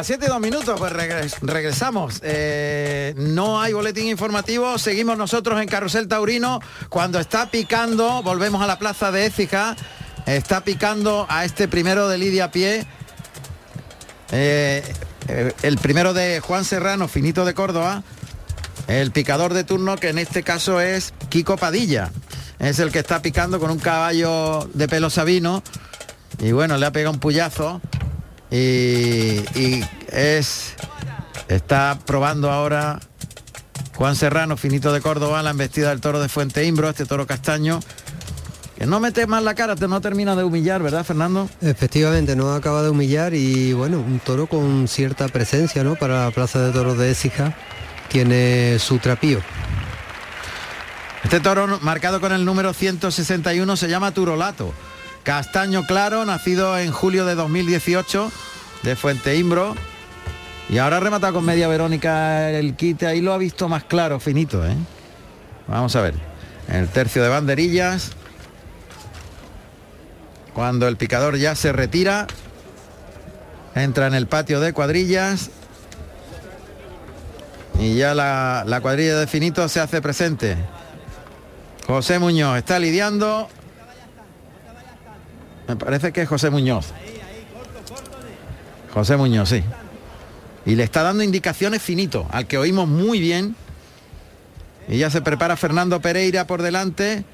Las 7 y 2 minutos, pues regresamos. Eh, no hay boletín informativo, seguimos nosotros en Carrusel Taurino. Cuando está picando, volvemos a la plaza de Écija, está picando a este primero de Lidia Pie. Eh, eh, el primero de Juan Serrano, finito de Córdoba. El picador de turno, que en este caso es Kiko Padilla. Es el que está picando con un caballo de pelo sabino. Y bueno, le ha pegado un puyazo y, es está probando ahora Juan Serrano, finito de Córdoba, la embestida del toro de Fuente Imbro, este toro castaño. Que no mete más la cara, te no termina de humillar, ¿verdad, Fernando? Efectivamente, no acaba de humillar y bueno, un toro con cierta presencia, ¿no? Para la plaza de toros de Écija, tiene su trapío. Este toro marcado con el número 161 se llama Turolato Castaño Claro, nacido en julio de 2018 de Fuente Imbro. Y ahora ha rematado con media Verónica el quite, ahí lo ha visto más claro, finito, ¿eh? Vamos a ver. El tercio de banderillas. Cuando el picador ya se retira, entra en el patio de cuadrillas. Y ya la, la cuadrilla de finito se hace presente. José Muñoz está lidiando me parece que es José Muñoz. José Muñoz, sí. Y le está dando indicaciones finito, al que oímos muy bien. Y ya se prepara Fernando Pereira por delante.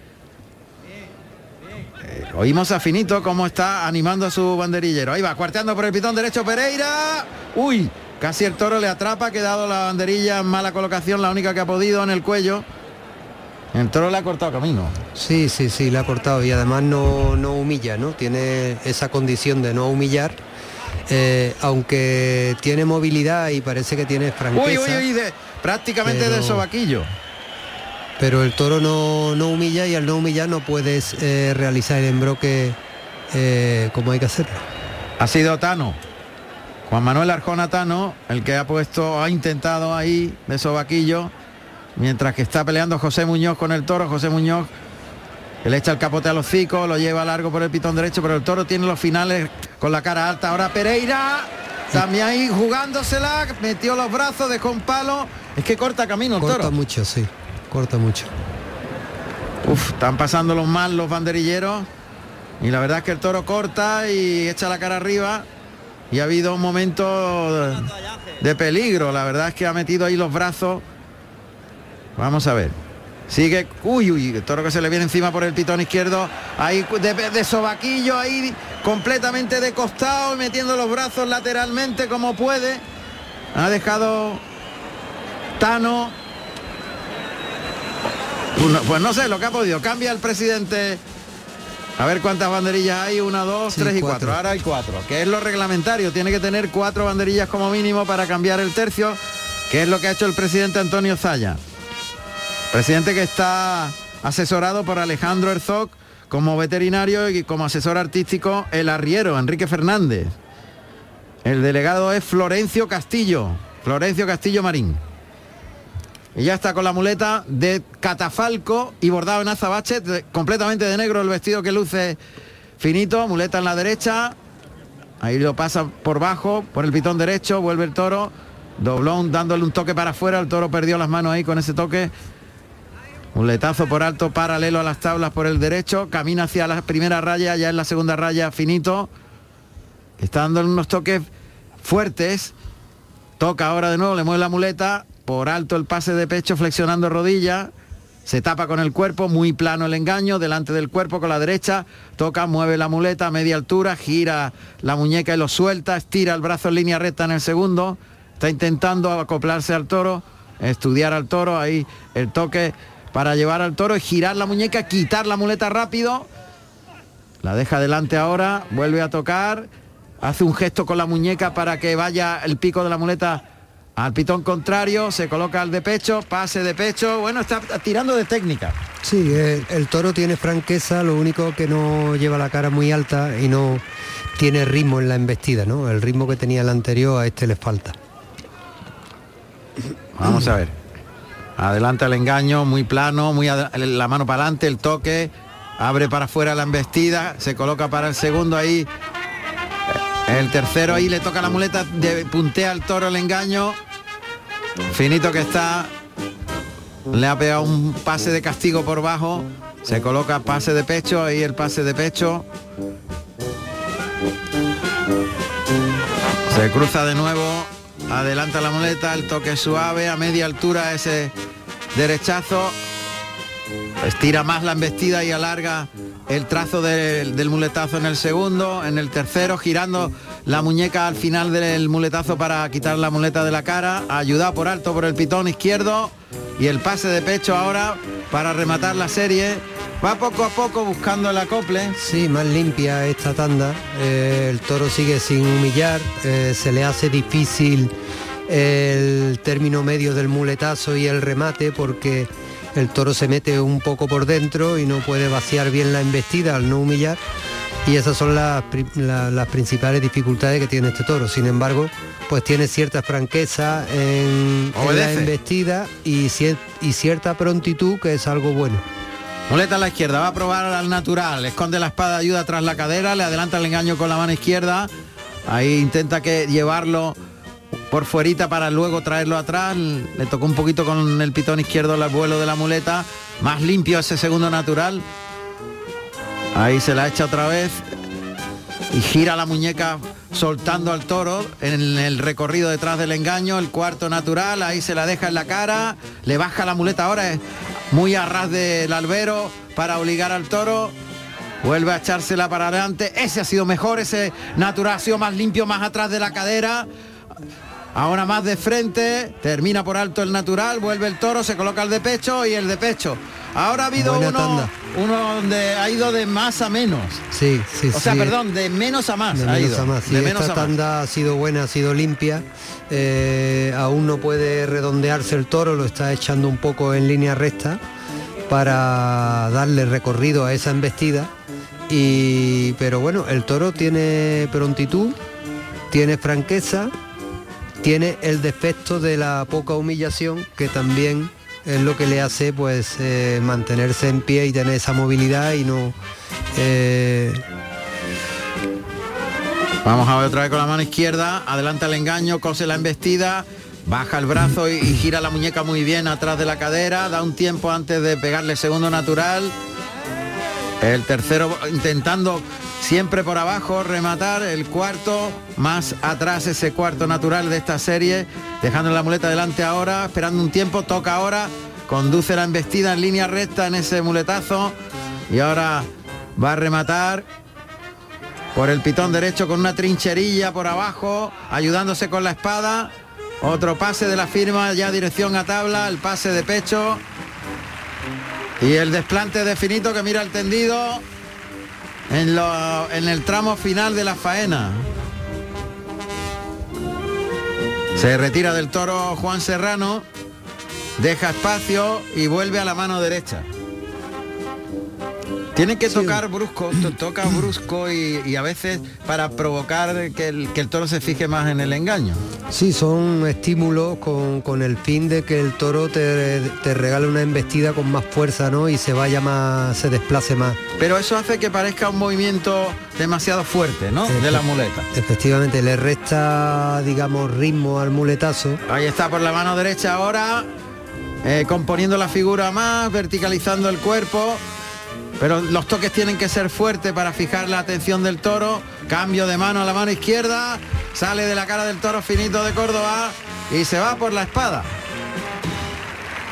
Eh, oímos a Finito cómo está animando a su banderillero. Ahí va, cuarteando por el pitón derecho Pereira. Uy, casi el toro le atrapa, ha quedado la banderilla en mala colocación, la única que ha podido en el cuello. El toro le ha cortado camino. Sí, sí, sí, le ha cortado y además no, no humilla, ¿no? Tiene esa condición de no humillar. Eh, aunque tiene movilidad y parece que tiene franqueza. Uy, uy, uy, prácticamente de sobaquillo. Pero el toro no, no, humilla y al no humillar no puedes eh, realizar el embroque eh, como hay que hacerlo. Ha sido Tano. Juan Manuel Arjona Tano, el que ha puesto, ha intentado ahí de sobaquillo Mientras que está peleando José Muñoz con el toro, José Muñoz le echa el capote a los cicos, lo lleva largo por el pitón derecho, pero el toro tiene los finales con la cara alta. Ahora Pereira, también ahí jugándosela, metió los brazos, dejó un palo. Es que corta camino el corta toro. Corta mucho, sí, corta mucho. Uf, están pasando los mal los banderilleros. Y la verdad es que el toro corta y echa la cara arriba. Y ha habido un momento de peligro. La verdad es que ha metido ahí los brazos Vamos a ver. Sigue, uy, uy, toro que se le viene encima por el pitón izquierdo, ahí de, sobaquillo, ahí completamente de costado, metiendo los brazos lateralmente como puede. Ha dejado Tano. Pues no sé lo que ha podido. Cambia el presidente. A ver cuántas banderillas hay. Una, dos, tres y cuatro. Ahora hay cuatro. Que es lo reglamentario. Tiene que tener cuatro banderillas como mínimo para cambiar el tercio. Que es lo que ha hecho el presidente Antonio Zaya. Presidente que está asesorado por Alejandro Herzog como veterinario y como asesor artístico el arriero, Enrique Fernández. El delegado es Florencio Castillo, Florencio Castillo Marín. Y ya está con la muleta de catafalco y bordado en azabache, completamente de negro el vestido que luce finito, muleta en la derecha. Ahí lo pasa por bajo, por el pitón derecho, vuelve el toro. Doblón dándole un toque para afuera, el toro perdió las manos ahí con ese toque un letazo por alto paralelo a las tablas por el derecho. Camina hacia la primera raya, ya en la segunda raya finito. Está dando unos toques fuertes. Toca ahora de nuevo, le mueve la muleta. Por alto el pase de pecho, flexionando rodilla. Se tapa con el cuerpo, muy plano el engaño, delante del cuerpo con la derecha, toca, mueve la muleta a media altura, gira la muñeca y lo suelta, estira el brazo en línea recta en el segundo, está intentando acoplarse al toro, estudiar al toro, ahí el toque para llevar al toro girar la muñeca, quitar la muleta rápido. La deja delante ahora, vuelve a tocar, hace un gesto con la muñeca para que vaya el pico de la muleta al pitón contrario, se coloca al de pecho, pase de pecho, bueno, está tirando de técnica. Sí, el, toro tiene franqueza, lo único que no lleva la cara muy alta y no tiene ritmo en la embestida, ¿no? El ritmo que tenía el anterior a este le falta. Vamos a ver. Adelanta el engaño, muy plano, muy la mano para adelante, el toque, abre para afuera la embestida, se coloca para el segundo ahí. El tercero ahí le toca la muleta, de, puntea al toro el engaño. Finito que está. Le ha pegado un pase de castigo por bajo. Se coloca pase de pecho, ahí el pase de pecho. Se cruza de nuevo, adelanta la muleta, el toque suave, a media altura ese derechazo. Estira más la embestida y alarga el trazo del, muletazo en el segundo, en el tercero, girando la muñeca al final del muletazo para quitar la muleta de la cara, ayuda por alto por el pitón izquierdo y el pase de pecho ahora para rematar la serie. Va poco a poco buscando el acople. Sí, más limpia esta tanda. Eh, el toro sigue sin humillar, eh, se le hace difícil el término medio del muletazo y el remate porque el toro se mete un poco por dentro y no puede vaciar bien la embestida al no humillar y esas son las, principales dificultades que tiene este toro. Sin embargo, pues tiene cierta franqueza en, la embestida y, y cierta prontitud que es algo bueno. Muleta a la izquierda, va a probar al natural, esconde la espada, ayuda tras la cadera, le adelanta el engaño con la mano izquierda, ahí intenta que llevarlo por fuerita para luego traerlo atrás. Le tocó un poquito con el pitón izquierdo el vuelo de la muleta. Más limpio ese segundo natural. Ahí se la echa otra vez. Y gira la muñeca soltando al toro en el recorrido detrás del engaño. El cuarto natural. Ahí se la deja en la cara. Le baja la muleta ahora. Es muy a ras del albero para obligar al toro. Vuelve a echársela para adelante. Ese ha sido mejor. Ese natural ha sido más limpio, más atrás de la cadera. Ahora más de frente, termina por alto el natural, vuelve el toro, se coloca el de pecho y el de pecho. Ahora ha habido uno, uno, donde ha ido de más a menos. Sí, sí, O sea, perdón, de menos a más. De menos a más. Sí, esta tanda ha sido buena, ha sido limpia. Eh, aún no puede redondearse el toro, lo está echando un poco en línea recta para darle recorrido a esa embestida. Y, pero bueno, el toro tiene prontitud, tiene franqueza tiene el defecto de la poca humillación que también es lo que le hace pues eh, mantenerse en pie y tener esa movilidad y no eh, vamos a ver otra vez con la mano izquierda. Adelanta el engaño cose la embestida baja el brazo y, y gira la muñeca muy bien atrás de la cadera. Da un tiempo antes de pegarle segundo natural el tercero intentando siempre por abajo, rematar el cuarto, más atrás ese cuarto natural de esta serie, dejando la muleta delante ahora, esperando un tiempo, toca ahora, conduce la embestida en línea recta en ese muletazo y ahora va a rematar por el pitón derecho con una trincherilla por abajo, ayudándose con la espada. Otro pase de la firma ya dirección a tabla, el pase de pecho. Y el desplante de Finito que mira el tendido en, en el tramo final de la faena. Se retira del toro Juan Serrano, deja espacio y vuelve a la mano derecha. Tiene que tocar brusco, toca brusco y, a veces para provocar que el, toro se fije más en el engaño. Sí, son estímulos con, el fin de que el toro te, regale una embestida con más fuerza, ¿no? Y se vaya más, se desplace más. Pero eso hace que parezca un movimiento demasiado fuerte, ¿no? de la muleta. Efectivamente, le resta, digamos, ritmo al muletazo. Ahí está por la mano derecha ahora, eh, componiendo la figura más, verticalizando el cuerpo pero los toques tienen que ser fuertes para fijar la atención del toro. Cambio de mano a la mano izquierda. Sale de la cara del toro finito de Córdoba y se va por la espada.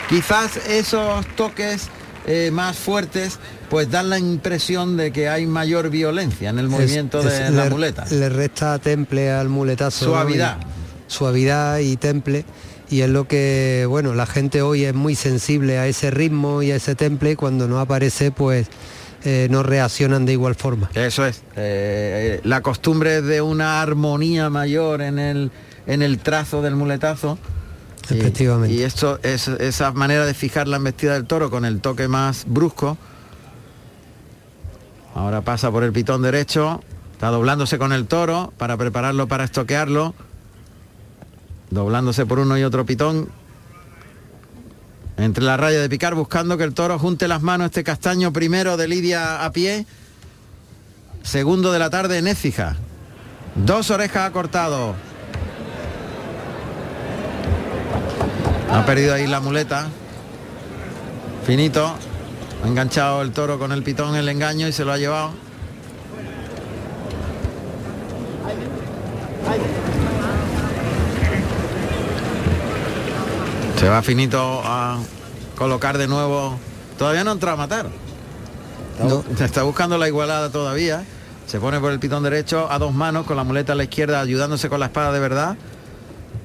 Quizás esos toques eh, más fuertes pues dan la impresión de que hay mayor violencia en el movimiento de la muleta. Le resta temple al muletazo. Suavidad. suavidad y temple y es lo que, bueno, la gente hoy es muy sensible a ese ritmo y a ese temple y cuando no aparece pues eh, no reaccionan de igual forma. Eso es, eh, la costumbre de una armonía mayor en el, en el trazo del muletazo. Efectivamente. Y, esto es esa manera de fijar la embestida del toro con el toque más brusco. Ahora pasa por el pitón derecho, está doblándose con el toro para prepararlo para estoquearlo doblándose por uno y otro pitón entre la raya de picar buscando que el toro junte las manos este castaño primero de Lidia a pie segundo de la tarde en Écija Dos orejas ha cortado. Ha perdido ahí la muleta. Finito. Ha enganchado el toro con el pitón el engaño y se lo ha llevado. Se va finito a colocar de nuevo. Todavía no entra a matar. Está, está buscando la igualada todavía. Se pone por el pitón derecho a dos manos con la muleta a la izquierda ayudándose con la espada de verdad.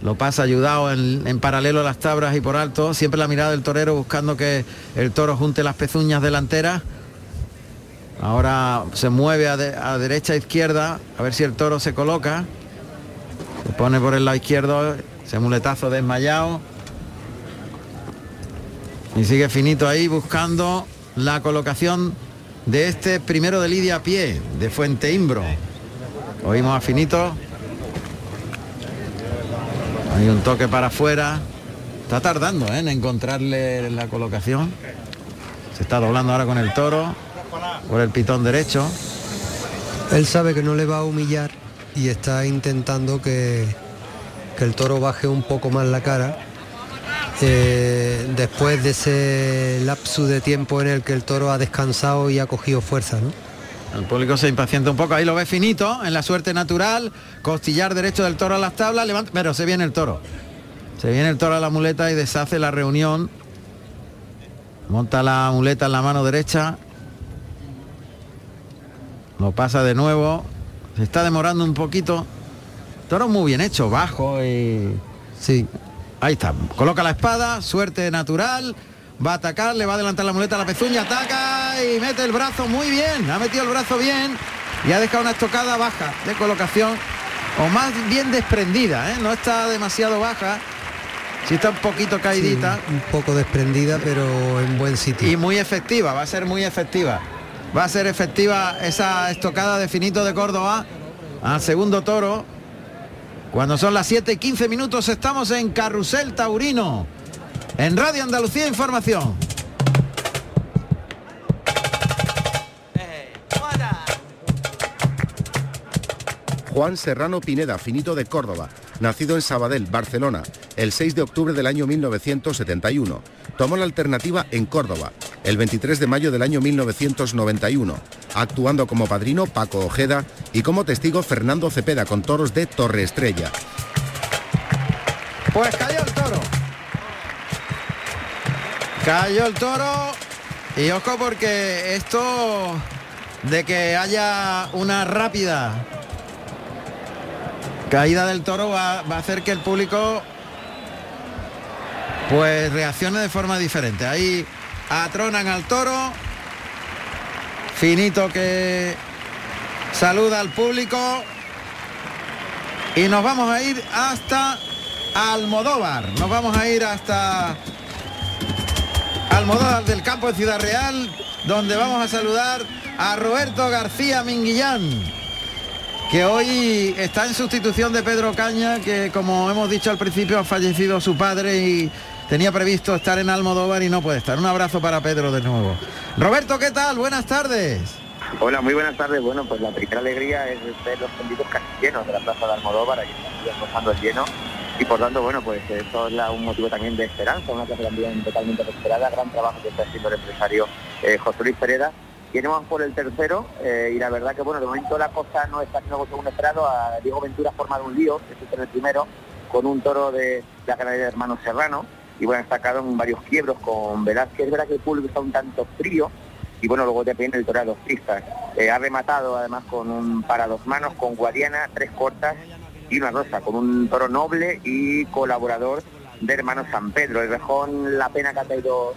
Lo pasa ayudado en, paralelo a las tablas y por alto. Siempre la mirada del torero buscando que el toro junte las pezuñas delanteras. Ahora se mueve a, a derecha e izquierda a ver si el toro se coloca. Se pone por el lado izquierdo, ese muletazo desmayado. Y sigue finito ahí buscando la colocación de este primero de Lidia a pie, de Fuente Imbro. Oímos a finito. Hay un toque para afuera. Está tardando ¿eh? en encontrarle la colocación. Se está doblando ahora con el toro por el pitón derecho. Él sabe que no le va a humillar y está intentando que, que el toro baje un poco más la cara eh, después de ese lapso de tiempo en el que el toro ha descansado y ha cogido fuerza. ¿no? El público se impacienta un poco, ahí lo ve finito, en la suerte natural, costillar derecho del toro a las tablas, levanta, pero se viene el toro. Se viene el toro a la muleta y deshace la reunión. Monta la muleta en la mano derecha. Lo pasa de nuevo. Se está demorando un poquito. Toro muy bien hecho, bajo y... Sí, Ahí está. Coloca la espada, suerte natural. Va a atacar, le va a adelantar la muleta a la pezuña, ataca y mete el brazo muy bien. Ha metido el brazo bien y ha dejado una estocada baja de colocación. O más bien desprendida, ¿eh? no está demasiado baja. Sí está un poquito caidita. un poco desprendida, pero en buen sitio. Y muy efectiva, va a ser muy efectiva. Va a ser efectiva esa estocada de finito de Córdoba al segundo toro cuando son las 7 y 15 minutos estamos en Carrusel Taurino, en Radio Andalucía Información. Juan Serrano Pineda, finito de Córdoba, nacido en Sabadell, Barcelona, el 6 de octubre del año 1971. Tomó la alternativa en Córdoba, el 23 de mayo del año 1991, actuando como padrino Paco Ojeda y como testigo Fernando Cepeda con toros de Torre Estrella. Pues cayó el toro. Cayó el toro y ojo porque esto de que haya una rápida caída del toro va, va a hacer que el público pues reaccione de forma diferente. Ahí atronan al toro. Finito que saluda al público. Y nos vamos a ir hasta Almodóvar. Nos vamos a ir hasta Almodóvar del campo de Ciudad Real, donde vamos a saludar a Roberto García Minguillán, que hoy está en sustitución de Pedro Caña, que como hemos dicho al principio ha fallecido su padre y tenía previsto estar en Almodóvar y no puede estar. Un abrazo para Pedro de nuevo. Roberto, ¿qué tal? Buenas tardes. Hola, muy buenas tardes. Bueno, pues la primera alegría es ver los tendidos casi llenos de la plaza de Almodóvar, estamos gozando el lleno. Y por tanto, bueno, pues esto es un motivo también de esperanza, una plaza también totalmente esperada, gran trabajo que está haciendo el empresario eh, José Luis Pereda. Tenemos por el tercero eh, y la verdad que, bueno, de momento la cosa no está haciendo según esperado. A Diego Ventura ha formado un lío, que es el primero, con un toro de la ganadería de Hermano Serrano, y bueno, ha sacado en varios quiebros con Velázquez. Es verdad que el público está un tanto frío y bueno, luego depende el toro de los pistas. Eh, ha rematado además con un para dos manos, con Guadiana, tres cortas y una rosa, con un toro noble y colaborador de Hermano San Pedro. El rejón, la pena que ha caído,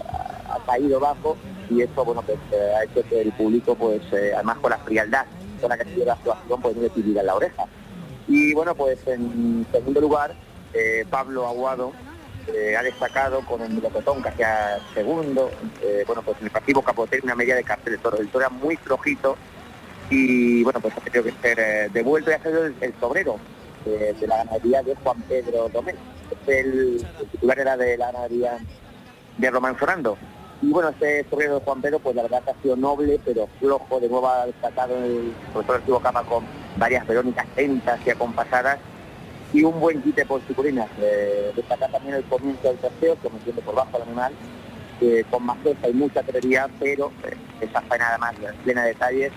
ha caído bajo y esto, bueno, pues eh, ha hecho que el público, pues eh, además con la frialdad con la que ha sido la actuación, pues no le en la oreja. Y bueno, pues en segundo lugar, Pablo Aguado, eh, ha destacado con el Milocotón que hacía segundo, eh, bueno, pues en el pasivo Capote una media de cartel de toro, el toro era muy flojito y bueno, pues ha tenido que ser eh, devuelto y ha sido el, el sobrero de, la ganadería de Juan Pedro Domén. El, titular era de la ganadería de Román Sorando. Y bueno, este sobrero de Juan Pedro, pues la verdad que ha sido noble, pero flojo, de nuevo ha destacado el profesor Arturo Cama con varias verónicas lentas y acompasadas y un buen quite por sucurinas. Eh, destacar también el comienzo del tercero, metiendo por bajo el animal, con más fuerza y mucha claridad, pero eh, esa faena además plena de detalles,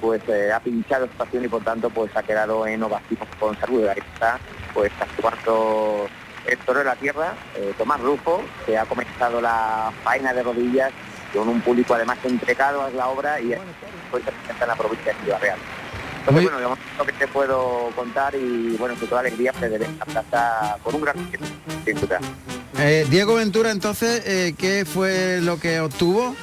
pues eh, ha pinchado estación y por tanto pues ha quedado en ovación con salud. Ahí está, pues actuando el toro de la tierra, eh, Tomás Rufo, que ha comenzado la faena de rodillas con un público además entregado a la obra y pues en la provincia de Ciudad Real. Entonces, bueno, lo que te puedo contar y bueno, con toda alegría esta plaza con un gran duda. Eh, Diego Ventura, entonces, eh, ¿qué fue lo que obtuvo?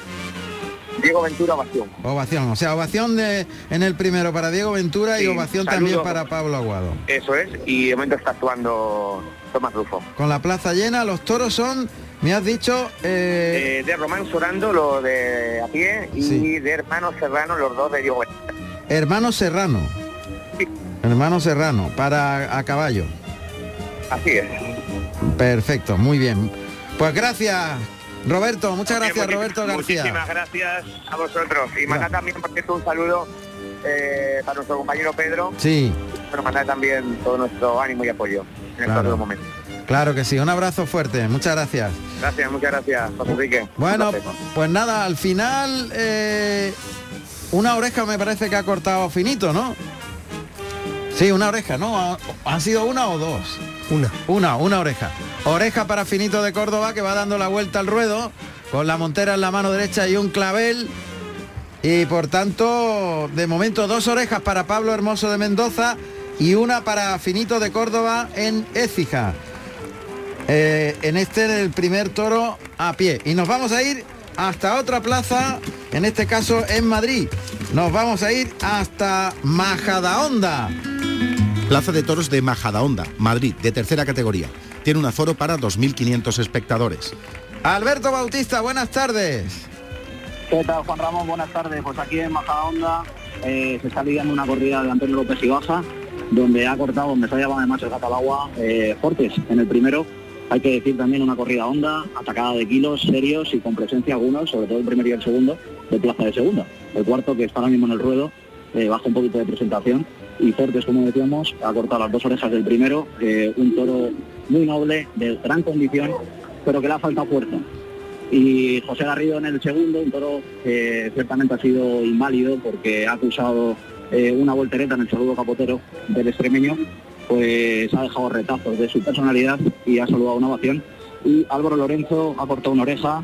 Diego Ventura, ovación. Ovación, o sea, ovación de, en el primero para Diego Ventura y ovación también para Pablo Aguado. Eso es, y de momento está actuando Tomás Rufo. Con la plaza llena, los toros son, me has dicho... Eh, de Román Sorando, lo de a pie, y de Hermano Serrano, los dos de Diego. Hermano Serrano. Hermano Serrano, para a caballo. Así es. Perfecto, muy bien. Pues gracias, Roberto. Muchas gracias, Roberto García. Muchísimas gracias a vosotros. Y manda también, por cierto, un saludo eh, para nuestro compañero Pedro. Sí. Pero manda también todo nuestro ánimo y apoyo en claro. estos momentos. Claro que sí, un abrazo fuerte, muchas gracias. Gracias, muchas gracias, José Enrique. Bueno, pues nada, al final eh, una oreja me parece que ha cortado finito, ¿no? Sí, una oreja, ¿no? ¿Han sido una o dos? Una. Una, una oreja. Oreja para Finito de Córdoba que va dando la vuelta al ruedo con la montera en la mano derecha y un clavel. Y por tanto, de momento dos orejas para Pablo Hermoso de Mendoza y una para Finito de Córdoba en Écija. Eh, en este el primer toro a pie. Y nos vamos a ir hasta otra plaza, en este caso en Madrid. Nos vamos a ir hasta Majadahonda. Plaza de Toros de Majadahonda, Madrid, de tercera categoría. Tiene un aforo para 2.500 espectadores. Alberto Bautista, buenas tardes. ¿Qué tal, Juan Ramón? Buenas tardes. Pues aquí en Majadahonda eh, se está lidiando una corrida de Antonio López y Baja, donde ha cortado, donde se ha llevado además el gato al agua, eh, Fortes en el primero hay que decir también una corrida honda, atacada de kilos serios y con presencia algunos, sobre todo el primer y el segundo, de plaza de segunda. El cuarto, que está ahora mismo en el ruedo, eh, baja un poquito de presentación y Fortes, como decíamos, ha cortado las dos orejas del primero, eh, un toro muy noble, de gran condición, pero que le ha faltado fuerza. Y José Garrido en el segundo, un toro que ciertamente ha sido inválido porque ha acusado eh, una voltereta en el saludo capotero del extremeño pues ha dejado retazos de su personalidad y ha saludado una ovación. Y Álvaro Lorenzo ha cortado una oreja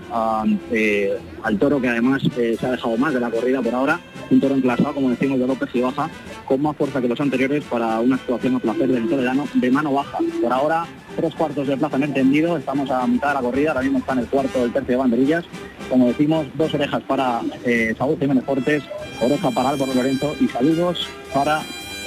eh, al toro que además eh, se ha dejado más de la corrida por ahora, un toro enclasado, como decimos, de López y baja, con más fuerza que los anteriores para una actuación a placer del toledano de mano baja. Por ahora, tres cuartos de plaza en entendido, estamos a mitad de la corrida, ahora mismo está en el cuarto del tercio de banderillas. Como decimos, dos orejas para eh, Saúl Jiménez Fortes, oreja para Álvaro Lorenzo y saludos para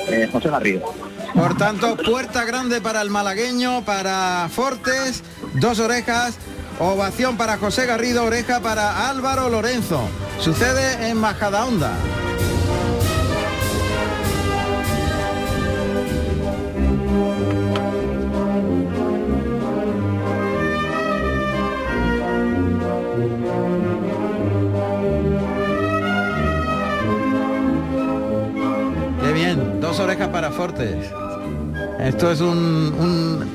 eh, José Garrido. Por tanto, puerta grande para el malagueño, para Fortes, dos orejas, ovación para José Garrido, oreja para Álvaro Lorenzo. Sucede en Majadahonda. Orejas para Fortes. Esto es un,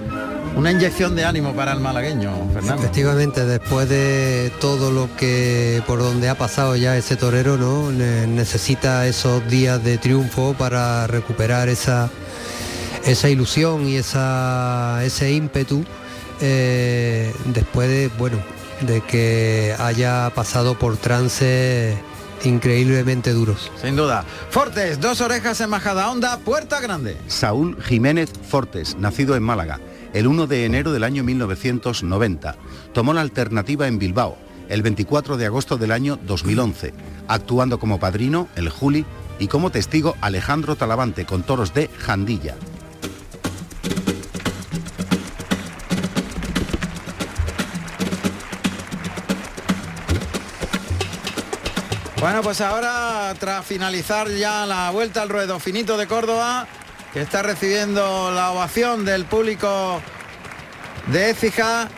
una inyección de ánimo para el malagueño, Fernando. Efectivamente, después de todo lo que por donde ha pasado ya ese torero, ¿no? necesita esos días de triunfo para recuperar esa, esa ilusión y esa, ese ímpetu eh, después de, bueno, de que haya pasado por trance increíblemente duros. Sin duda. Fortes, dos orejas en Majada Onda, Puerta Grande. Saúl Jiménez Fortes, nacido en Málaga, el 1 de enero del año 1990. Tomó la alternativa en Bilbao, el 24 de agosto del año 2011, actuando como padrino el Juli y como testigo Alejandro Talavante con toros de Jandilla. Bueno, pues ahora, tras finalizar ya la vuelta al ruedo finito de Córdoba, que está recibiendo la ovación del público de Écija,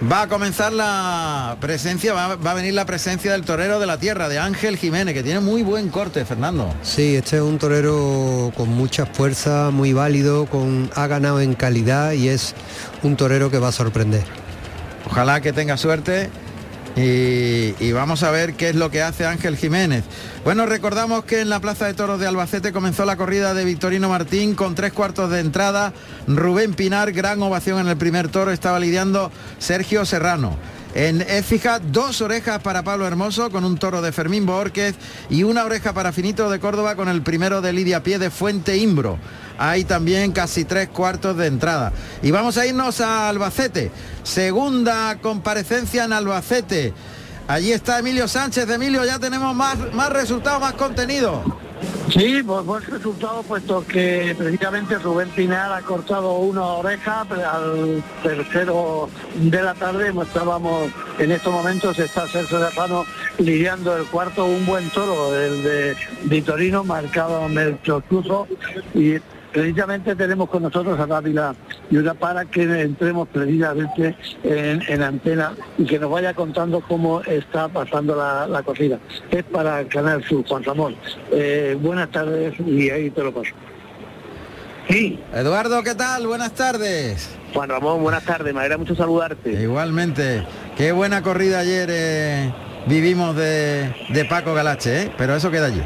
Va a comenzar la presencia, va, a venir la presencia del torero de la tierra, de Ángel Jiménez, que tiene muy buen corte, Fernando. Sí, este es un torero con mucha fuerza, muy válido, con, ha ganado en calidad y es un torero que va a sorprender. Ojalá que tenga suerte y, vamos a ver qué es lo que hace Ángel Jiménez. Bueno, recordamos que en la Plaza de Toros de Albacete comenzó la corrida de Victorino Martín con tres cuartos de entrada. Rubén Pinar, gran ovación en el primer toro, estaba lidiando Sergio Serrano. En Écija, dos orejas para Pablo Hermoso con un toro de Fermín Borquez y una oreja para Finito de Córdoba con el primero de Lidia Pie de Fuente Imbro hay también casi tres cuartos de entrada. Y vamos a irnos a Albacete. Segunda comparecencia en Albacete. Allí está Emilio Sánchez. Emilio, ya tenemos más, más resultados, más contenido. Sí, pues buen resultado, puesto que precisamente Rubén Pinar ha cortado una oreja al tercero de la tarde. Estábamos en estos momentos, está Sergio Lezano lidiando el cuarto, un buen toro, el de Vitorino, marcado Melchor Cruzo, y precisamente tenemos con nosotros a Dávila y una para que entremos precisamente en, en, antena y que nos vaya contando cómo está pasando la, la corrida. Es para el Canal Sur, Juan Ramón. Eh, buenas tardes y ahí te lo paso. Sí. Eduardo, ¿qué tal? Buenas tardes. Juan Ramón, buenas tardes, me alegra mucho saludarte. Igualmente. Qué buena corrida ayer. Eh vivimos de, Paco Galache, ¿eh? pero eso queda allí.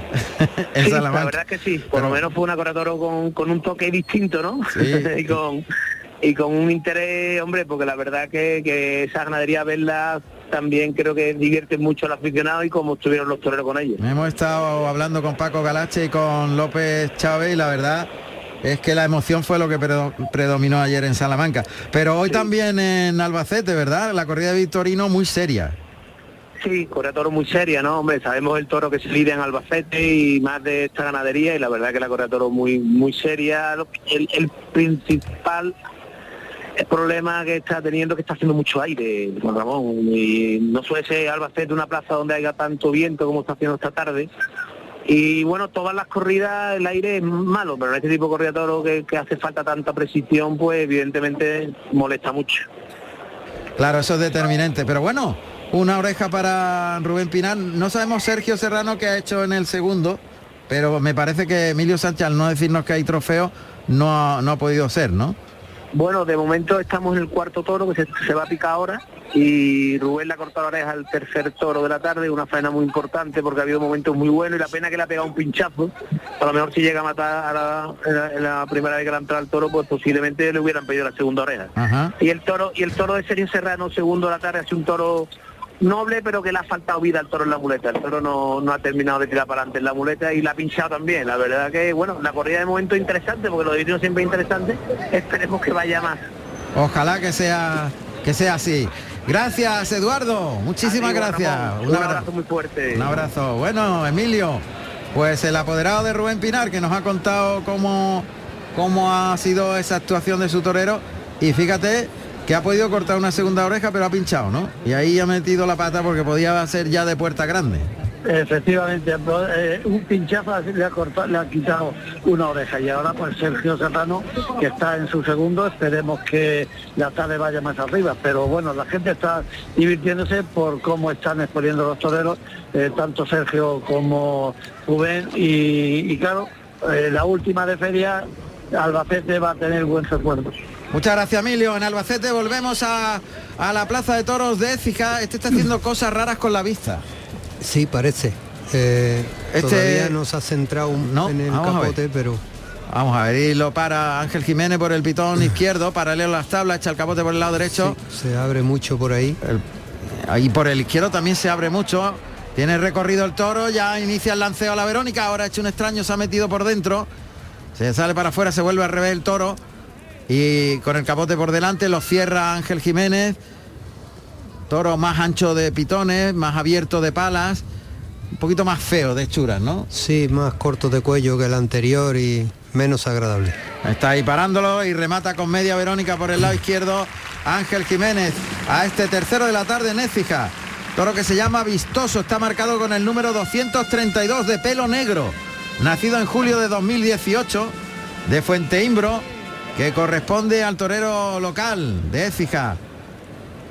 la verdad es que sí, por lo menos fue una corredora con, un toque distinto, ¿no? y, con, y con un interés, hombre, porque la verdad que, que esa ganadería verla también creo que divierte mucho al aficionado y como estuvieron los toreros con ellos. Hemos estado hablando con Paco Galache y con López Chávez y la verdad es que la emoción fue lo que predominó ayer en Salamanca. Pero hoy también en Albacete, ¿verdad? La corrida de Victorino muy seria. Sí, correa toro muy seria, ¿no? Hombre, sabemos el toro que se lidia en Albacete y más de esta ganadería y la verdad que la correa toro muy muy seria. El, principal problema que está teniendo es que está haciendo mucho aire, Juan Ramón, y no suele ser Albacete una plaza donde haya tanto viento como está haciendo esta tarde. Y bueno, todas las corridas el aire es malo, pero en este tipo de corrida toro que, que hace falta tanta precisión, pues evidentemente molesta mucho. Claro, eso es determinante, pero bueno, una oreja para Rubén Pinar. No sabemos Sergio Serrano qué ha hecho en el segundo, pero me parece que Emilio Sánchez, al no decirnos que hay trofeo, no ha, no ha podido ser, ¿no? Bueno, de momento estamos en el cuarto toro que se, va a picar ahora y Rubén le ha cortado la oreja al tercer toro de la tarde, una faena muy importante porque ha habido momentos muy buenos y la pena que le ha pegado un pinchazo. A lo mejor si llega a matar a la, en la, primera vez que le ha entrado al toro, pues posiblemente le hubieran pedido la segunda oreja. Y el toro y el toro de Sergio Serrano, segundo de la tarde, hace un toro noble, pero que le ha faltado vida al toro en la muleta. El toro no, ha terminado de tirar para adelante en la muleta y la ha pinchado también. La verdad que, bueno, la corrida de momento interesante, porque lo divinos siempre interesante. Esperemos que vaya más. Ojalá que sea, que sea así. Gracias, Eduardo. Muchísimas gracias. Un, abrazo muy fuerte. Un abrazo. Bueno, Emilio, pues el apoderado de Rubén Pinar, que nos ha contado cómo, cómo ha sido esa actuación de su torero. Y fíjate que ha podido cortar una segunda oreja, pero ha pinchado, ¿no? Y ahí ha metido la pata porque podía ser ya de puerta grande. Efectivamente, eh, un pinchazo le ha, cortado, le ha quitado una oreja y ahora pues Sergio Serrano, que está en su segundo, esperemos que la tarde vaya más arriba, pero bueno, la gente está divirtiéndose por cómo están exponiendo los toreros, eh, tanto Sergio como Rubén, y, claro, eh, la última de feria, Albacete va a tener buen recuerdo. Muchas gracias, Emilio. En Albacete volvemos a, la Plaza de Toros de Écija. Este está haciendo cosas raras con la vista. Sí, parece. Eh, este... Todavía nos ha centrado no, en el capote, pero... Vamos a ver, y lo para Ángel Jiménez por el pitón izquierdo, paralelo a las tablas, echa el capote por el lado derecho. se abre mucho por ahí. ahí por el izquierdo también se abre mucho. Tiene recorrido el toro, ya inicia el lanceo a la Verónica, ahora ha hecho un extraño, se ha metido por dentro. Se sale para afuera, se vuelve al revés el toro y con el capote por delante lo cierra Ángel Jiménez. Toro más ancho de pitones, más abierto de palas, un poquito más feo de hechuras, ¿no? Sí, más corto de cuello que el anterior y menos agradable. Está ahí parándolo y remata con media Verónica por el lado izquierdo Ángel Jiménez a este tercero de la tarde en Écija. Toro que se llama Vistoso, está marcado con el número 232 de pelo negro, nacido en julio de 2018 de Fuente Imbro que corresponde al torero local de Écija.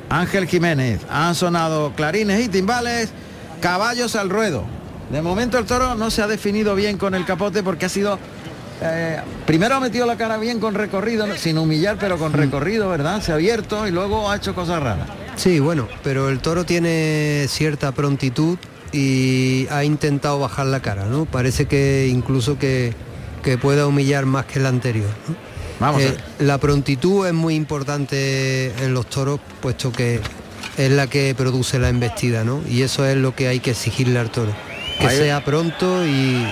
Ángel Jiménez. Han sonado clarines y timbales, caballos al ruedo. De momento el toro no se ha definido bien con el capote porque ha sido... Eh, primero ha metido la cara bien con recorrido, sin humillar, pero con recorrido, ¿verdad? Se ha abierto y luego ha hecho cosas raras. Sí, bueno, pero el toro tiene cierta prontitud y ha intentado bajar la cara, ¿no? Parece que incluso que, que pueda humillar más que el anterior. Vamos eh, la prontitud es muy importante en los toros, puesto que es la que produce la embestida, ¿no? Y eso es lo que hay que exigirle al toro. Que sea pronto y,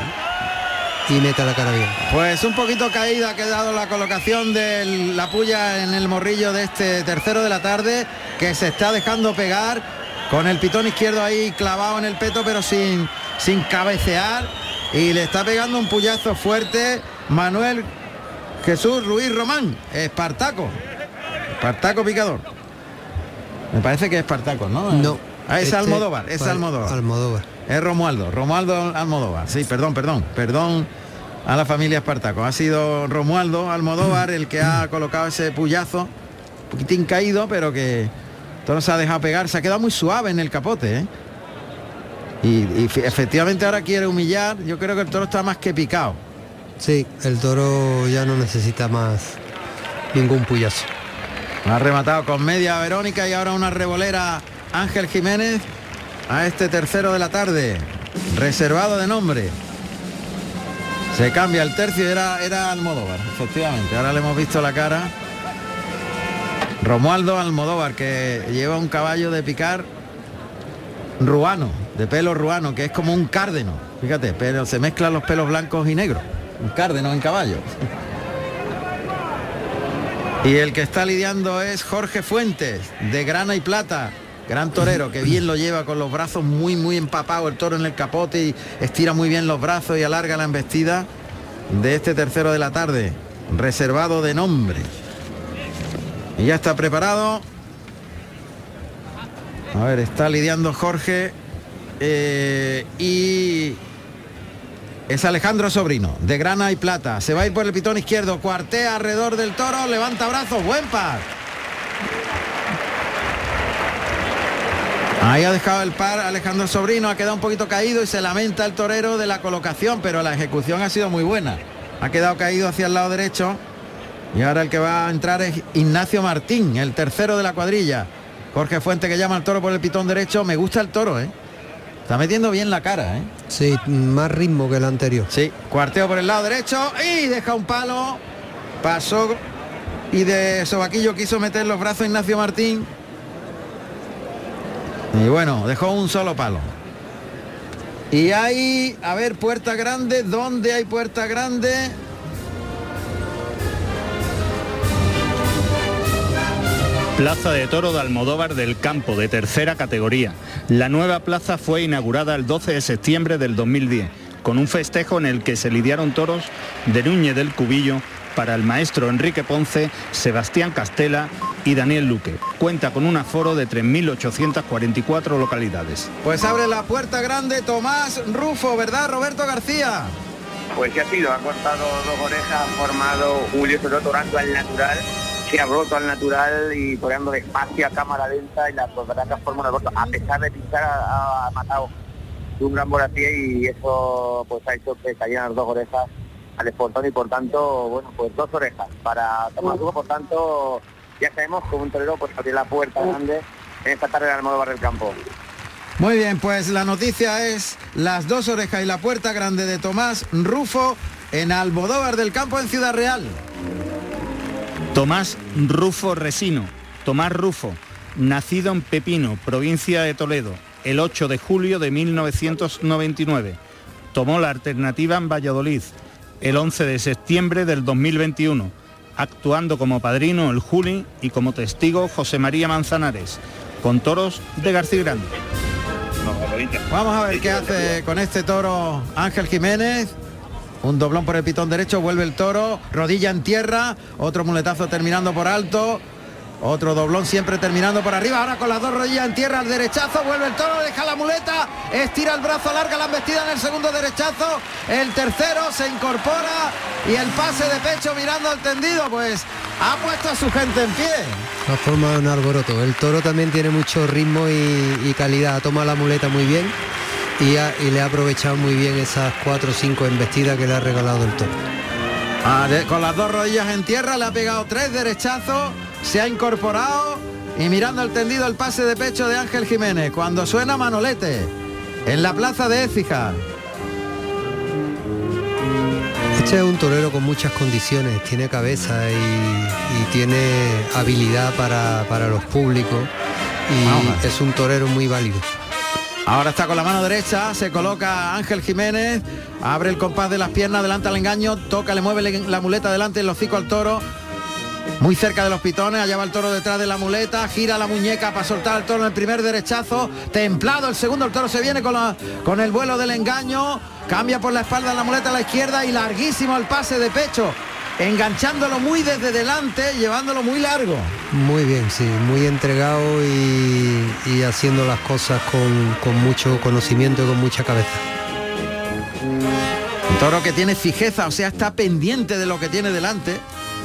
y meta la cara bien. Pues un poquito caída ha quedado la colocación de la puya en el morrillo de este tercero de la tarde, que se está dejando pegar con el pitón izquierdo ahí clavado en el peto, pero sin, sin cabecear. Y le está pegando un puyazo fuerte Manuel Jesús Ruiz Román, Espartaco. Espartaco Picador. Me parece que es Espartaco, ¿no? No. Ah, es este Almodóvar, es Almodóvar. Almodóvar. Es Romualdo, Romualdo Almodóvar. Sí, perdón, perdón, perdón a la familia Espartaco. Ha sido Romualdo Almodóvar el que ha colocado ese puyazo, un poquitín caído, pero que todo se ha dejado pegar. Se ha quedado muy suave en el capote, ¿eh? Y, efectivamente ahora quiere humillar. Yo creo que el toro está más que picado. Sí, el toro ya no necesita más ningún puyazo. Ha rematado con media Verónica y ahora una revolera Ángel Jiménez a este tercero de la tarde. Reservado de nombre. Se cambia el tercio era, era Almodóvar, efectivamente. Ahora le hemos visto la cara. Romualdo Almodóvar, que lleva un caballo de picar ruano, de pelo ruano, que es como un cárdeno. Fíjate, pero se mezclan los pelos blancos y negros. Un cárdeno en caballo. Y el que está lidiando es Jorge Fuentes, de Grana y Plata. Gran torero, que bien lo lleva con los brazos muy, muy empapado el toro en el capote y estira muy bien los brazos y alarga la embestida de este tercero de la tarde, reservado de nombre. Y ya está preparado. A ver, está lidiando Jorge. Eh, y es Alejandro Sobrino, de Grana y Plata. Se va a ir por el pitón izquierdo, cuartea alrededor del toro, levanta brazos, buen par. Ahí ha dejado el par Alejandro Sobrino, ha quedado un poquito caído y se lamenta el torero de la colocación, pero la ejecución ha sido muy buena. Ha quedado caído hacia el lado derecho y ahora el que va a entrar es Ignacio Martín, el tercero de la cuadrilla. Jorge Fuente que llama al toro por el pitón derecho. Me gusta el toro, ¿eh? Está metiendo bien la cara, ¿eh? Sí, más ritmo que el anterior. Sí, cuarteo por el lado derecho y deja un palo. Pasó y de sobaquillo quiso meter los brazos Ignacio Martín y bueno, dejó un solo palo. Y hay, a ver, puerta grande, ¿dónde hay puerta grande? Plaza de Toro de Almodóvar del Campo, de tercera categoría. La nueva plaza fue inaugurada el 12 de septiembre del 2010, con un festejo en el que se lidiaron toros de Núñez del Cubillo para el maestro Enrique Ponce, Sebastián Castela y Daniel Luque. Cuenta con un aforo de 3.844 localidades. Pues abre la puerta grande Tomás Rufo, ¿verdad Roberto García? Pues ya ha sido, ha cortado dos orejas, ha formado Julio Sototorando al natural, se ha roto al natural y toreando despacio a cámara lenta y la verdad que forma una A pesar de pinchar ha, matado un gran voracié y eso pues ha hecho que cayeran las dos orejas al espontón y por tanto, bueno, pues dos orejas para Tomás Rufo, por tanto ya sabemos que un torero pues abrir la puerta grande en esta tarde del Almodóvar del Campo. Muy bien, pues la noticia es las dos orejas y la puerta grande de Tomás Rufo en Almodóvar del Campo en Ciudad Real. Tomás Rufo Resino, Tomás Rufo, nacido en Pepino, provincia de Toledo, el 8 de julio de 1999. Tomó la alternativa en Valladolid el 11 de septiembre del 2021 actuando como padrino el Juli y como testigo José María Manzanares, con toros de García Grande. Vamos a ver qué hace con este toro Ángel Jiménez. Un doblón por el pitón derecho, vuelve el toro, rodilla en tierra, otro muletazo terminando por alto. Otro doblón siempre terminando por arriba. Ahora con las dos rodillas en tierra al derechazo. Vuelve el toro, deja la muleta. Estira el brazo, larga la embestida en el segundo derechazo. El tercero se incorpora y el pase de pecho mirando al tendido. Pues ha puesto a su gente en pie. Ha formado un alboroto. El toro también tiene mucho ritmo y, calidad. Toma la muleta muy bien y, le ha aprovechado muy bien esas cuatro o cinco embestidas que le ha regalado el toro. Ah, con las dos rodillas en tierra le ha pegado tres derechazos se ha incorporado y mirando al tendido el pase de pecho de Ángel Jiménez cuando suena Manolete en la plaza de Écija. Este es un torero con muchas condiciones, tiene cabeza y, tiene habilidad para, los públicos y es un torero muy válido. Ahora está con la mano derecha, se coloca Ángel Jiménez, abre el compás de las piernas, delante al engaño, toca, le mueve la muleta delante, el hocico al toro, muy cerca de los pitones, allá va el toro detrás de la muleta, gira la muñeca para soltar al toro en el primer derechazo, templado el segundo, el toro se viene con, con el vuelo del engaño, cambia por la espalda la muleta a la izquierda y larguísimo el pase de pecho, enganchándolo muy desde delante, llevándolo muy largo. Muy bien, sí, muy entregado y, haciendo las cosas con, con mucho conocimiento y con mucha cabeza. Un toro que tiene fijeza, o sea, está pendiente de lo que tiene delante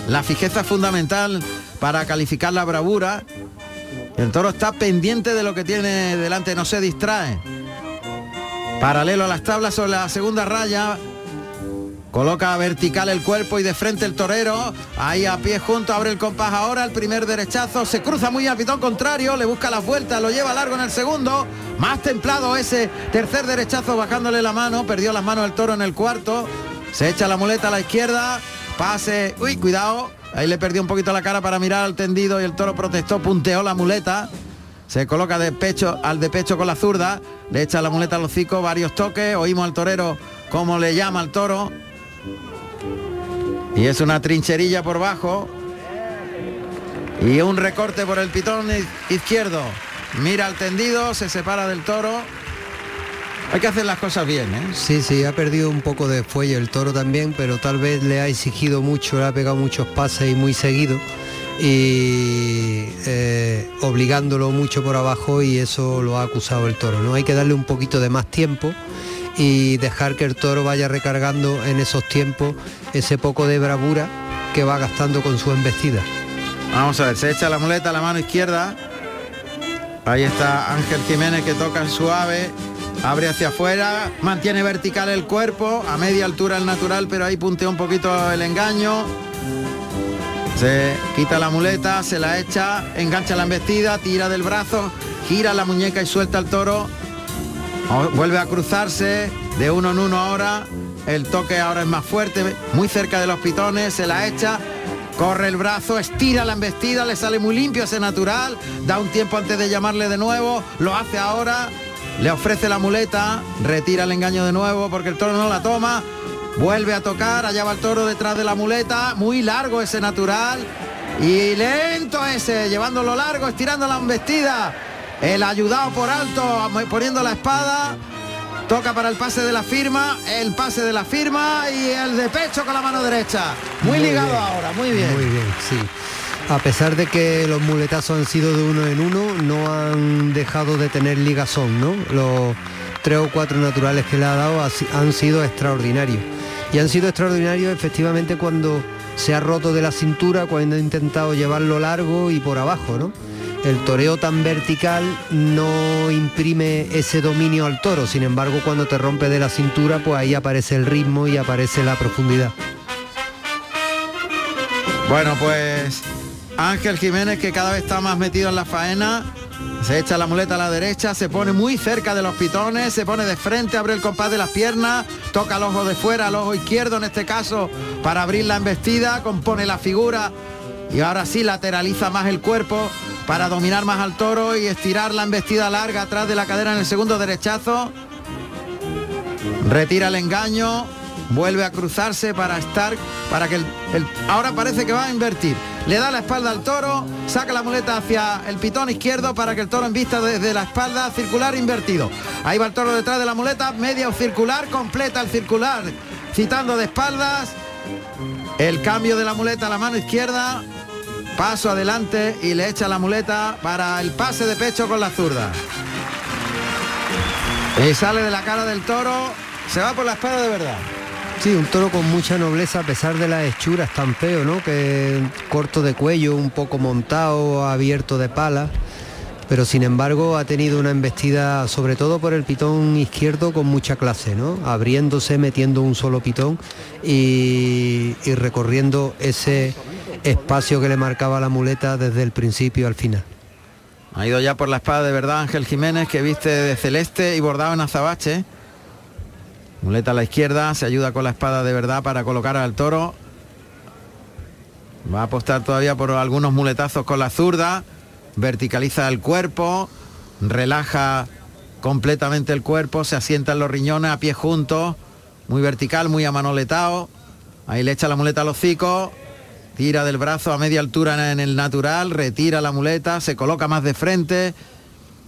la fijeza es fundamental para calificar la bravura. El toro está pendiente de lo que tiene delante, no se distrae. Paralelo a las tablas sobre la segunda raya. Coloca vertical el cuerpo y de frente el torero. Ahí a pie junto, abre el compás ahora, el primer derechazo. Se cruza muy al pitón contrario, le busca las vueltas, lo lleva largo en el segundo. Más templado ese tercer derechazo bajándole la mano. Perdió las manos el toro en el cuarto. Se echa la muleta a la izquierda. Pase. Uy, cuidado. Ahí le perdió un poquito la cara para mirar al tendido y el toro protestó, punteó la muleta. Se coloca de pecho al de pecho con la zurda. Le echa la muleta al hocico, varios toques. Oímos al torero como le llama al toro. Y es una trincherilla por bajo. Y un recorte por el pitón izquierdo. Mira al tendido, se separa del toro. Hay que hacer las cosas bien, ¿eh? Sí, sí, ha perdido un poco de fuelle el toro también, pero tal vez le ha exigido mucho, le ha pegado muchos pases y muy seguido y eh, obligándolo mucho por abajo y eso lo ha acusado el toro. ¿no? Hay que darle un poquito de más tiempo y dejar que el toro vaya recargando en esos tiempos ese poco de bravura que va gastando con su embestida. Vamos a ver, se echa la muleta a la mano izquierda. Ahí está Ángel Jiménez que toca suave Abre hacia afuera, mantiene vertical el cuerpo, a media altura el natural, pero ahí puntea un poquito el engaño. Se quita la muleta, se la echa, engancha la embestida, tira del brazo, gira la muñeca y suelta el toro. Vuelve a cruzarse de uno en uno ahora. El toque ahora es más fuerte, muy cerca de los pitones, se la echa, corre el brazo, estira la embestida, le sale muy limpio ese natural, da un tiempo antes de llamarle de nuevo, lo hace ahora, le ofrece la muleta, retira el engaño de nuevo porque el toro no la toma, vuelve a tocar, allá va el toro detrás de la muleta, muy largo ese natural y lento ese, llevándolo largo, estirando la embestida, el ayudado por alto, poniendo la espada, toca para el pase de la firma, el pase de la firma y el de pecho con la mano derecha, muy, ligado ahora, muy bien. Muy bien, sí. A pesar de que los muletazos han sido de uno en uno, no han dejado de tener ligazón, ¿no? Los tres o cuatro naturales que le ha dado han sido extraordinarios. Y han sido extraordinarios efectivamente cuando se ha roto de la cintura, cuando ha intentado llevarlo largo y por abajo, ¿no? El toreo tan vertical no imprime ese dominio al toro, sin embargo cuando te rompe de la cintura, pues ahí aparece el ritmo y aparece la profundidad. Bueno, pues Ángel Jiménez que cada vez está más metido en la faena. Se echa la muleta a la derecha, se pone muy cerca de los pitones, se pone de frente, abre el compás de las piernas, toca el ojo de fuera, el ojo izquierdo en este caso, para abrir la embestida, compone la figura y ahora sí lateraliza más el cuerpo para dominar más al toro y estirar la embestida larga atrás de la cadera en el segundo derechazo. Retira el engaño, vuelve a cruzarse para estar, para que el, ahora parece que va a invertir. Le da la espalda al toro, saca la muleta hacia el pitón izquierdo para que el toro vista desde la espalda circular invertido. Ahí va el toro detrás de la muleta, media o circular, completa el circular, citando de espaldas. El cambio de la muleta a la mano izquierda. Paso adelante y le echa la muleta para el pase de pecho con la zurda. Y sale de la cara del toro, se va por la espada de verdad. Sí, un toro con mucha nobleza a pesar de las hechuras tan feo, ¿no? Que corto de cuello, un poco montado, abierto de pala. Pero sin embargo ha tenido una embestida, sobre todo por el pitón izquierdo, con mucha clase, ¿no? Abriéndose, metiendo un solo pitón y, y recorriendo ese espacio que le marcaba la muleta desde el principio al final. Ha ido ya por la espada de verdad Ángel Jiménez, que viste de celeste y bordado en azabache. Muleta a la izquierda, se ayuda con la espada de verdad para colocar al toro. Va a apostar todavía por algunos muletazos con la zurda. Verticaliza el cuerpo, relaja completamente el cuerpo, se asienta en los riñones a pie juntos, muy vertical, muy amanoletado. Ahí le echa la muleta al hocico, tira del brazo a media altura en el natural, retira la muleta, se coloca más de frente,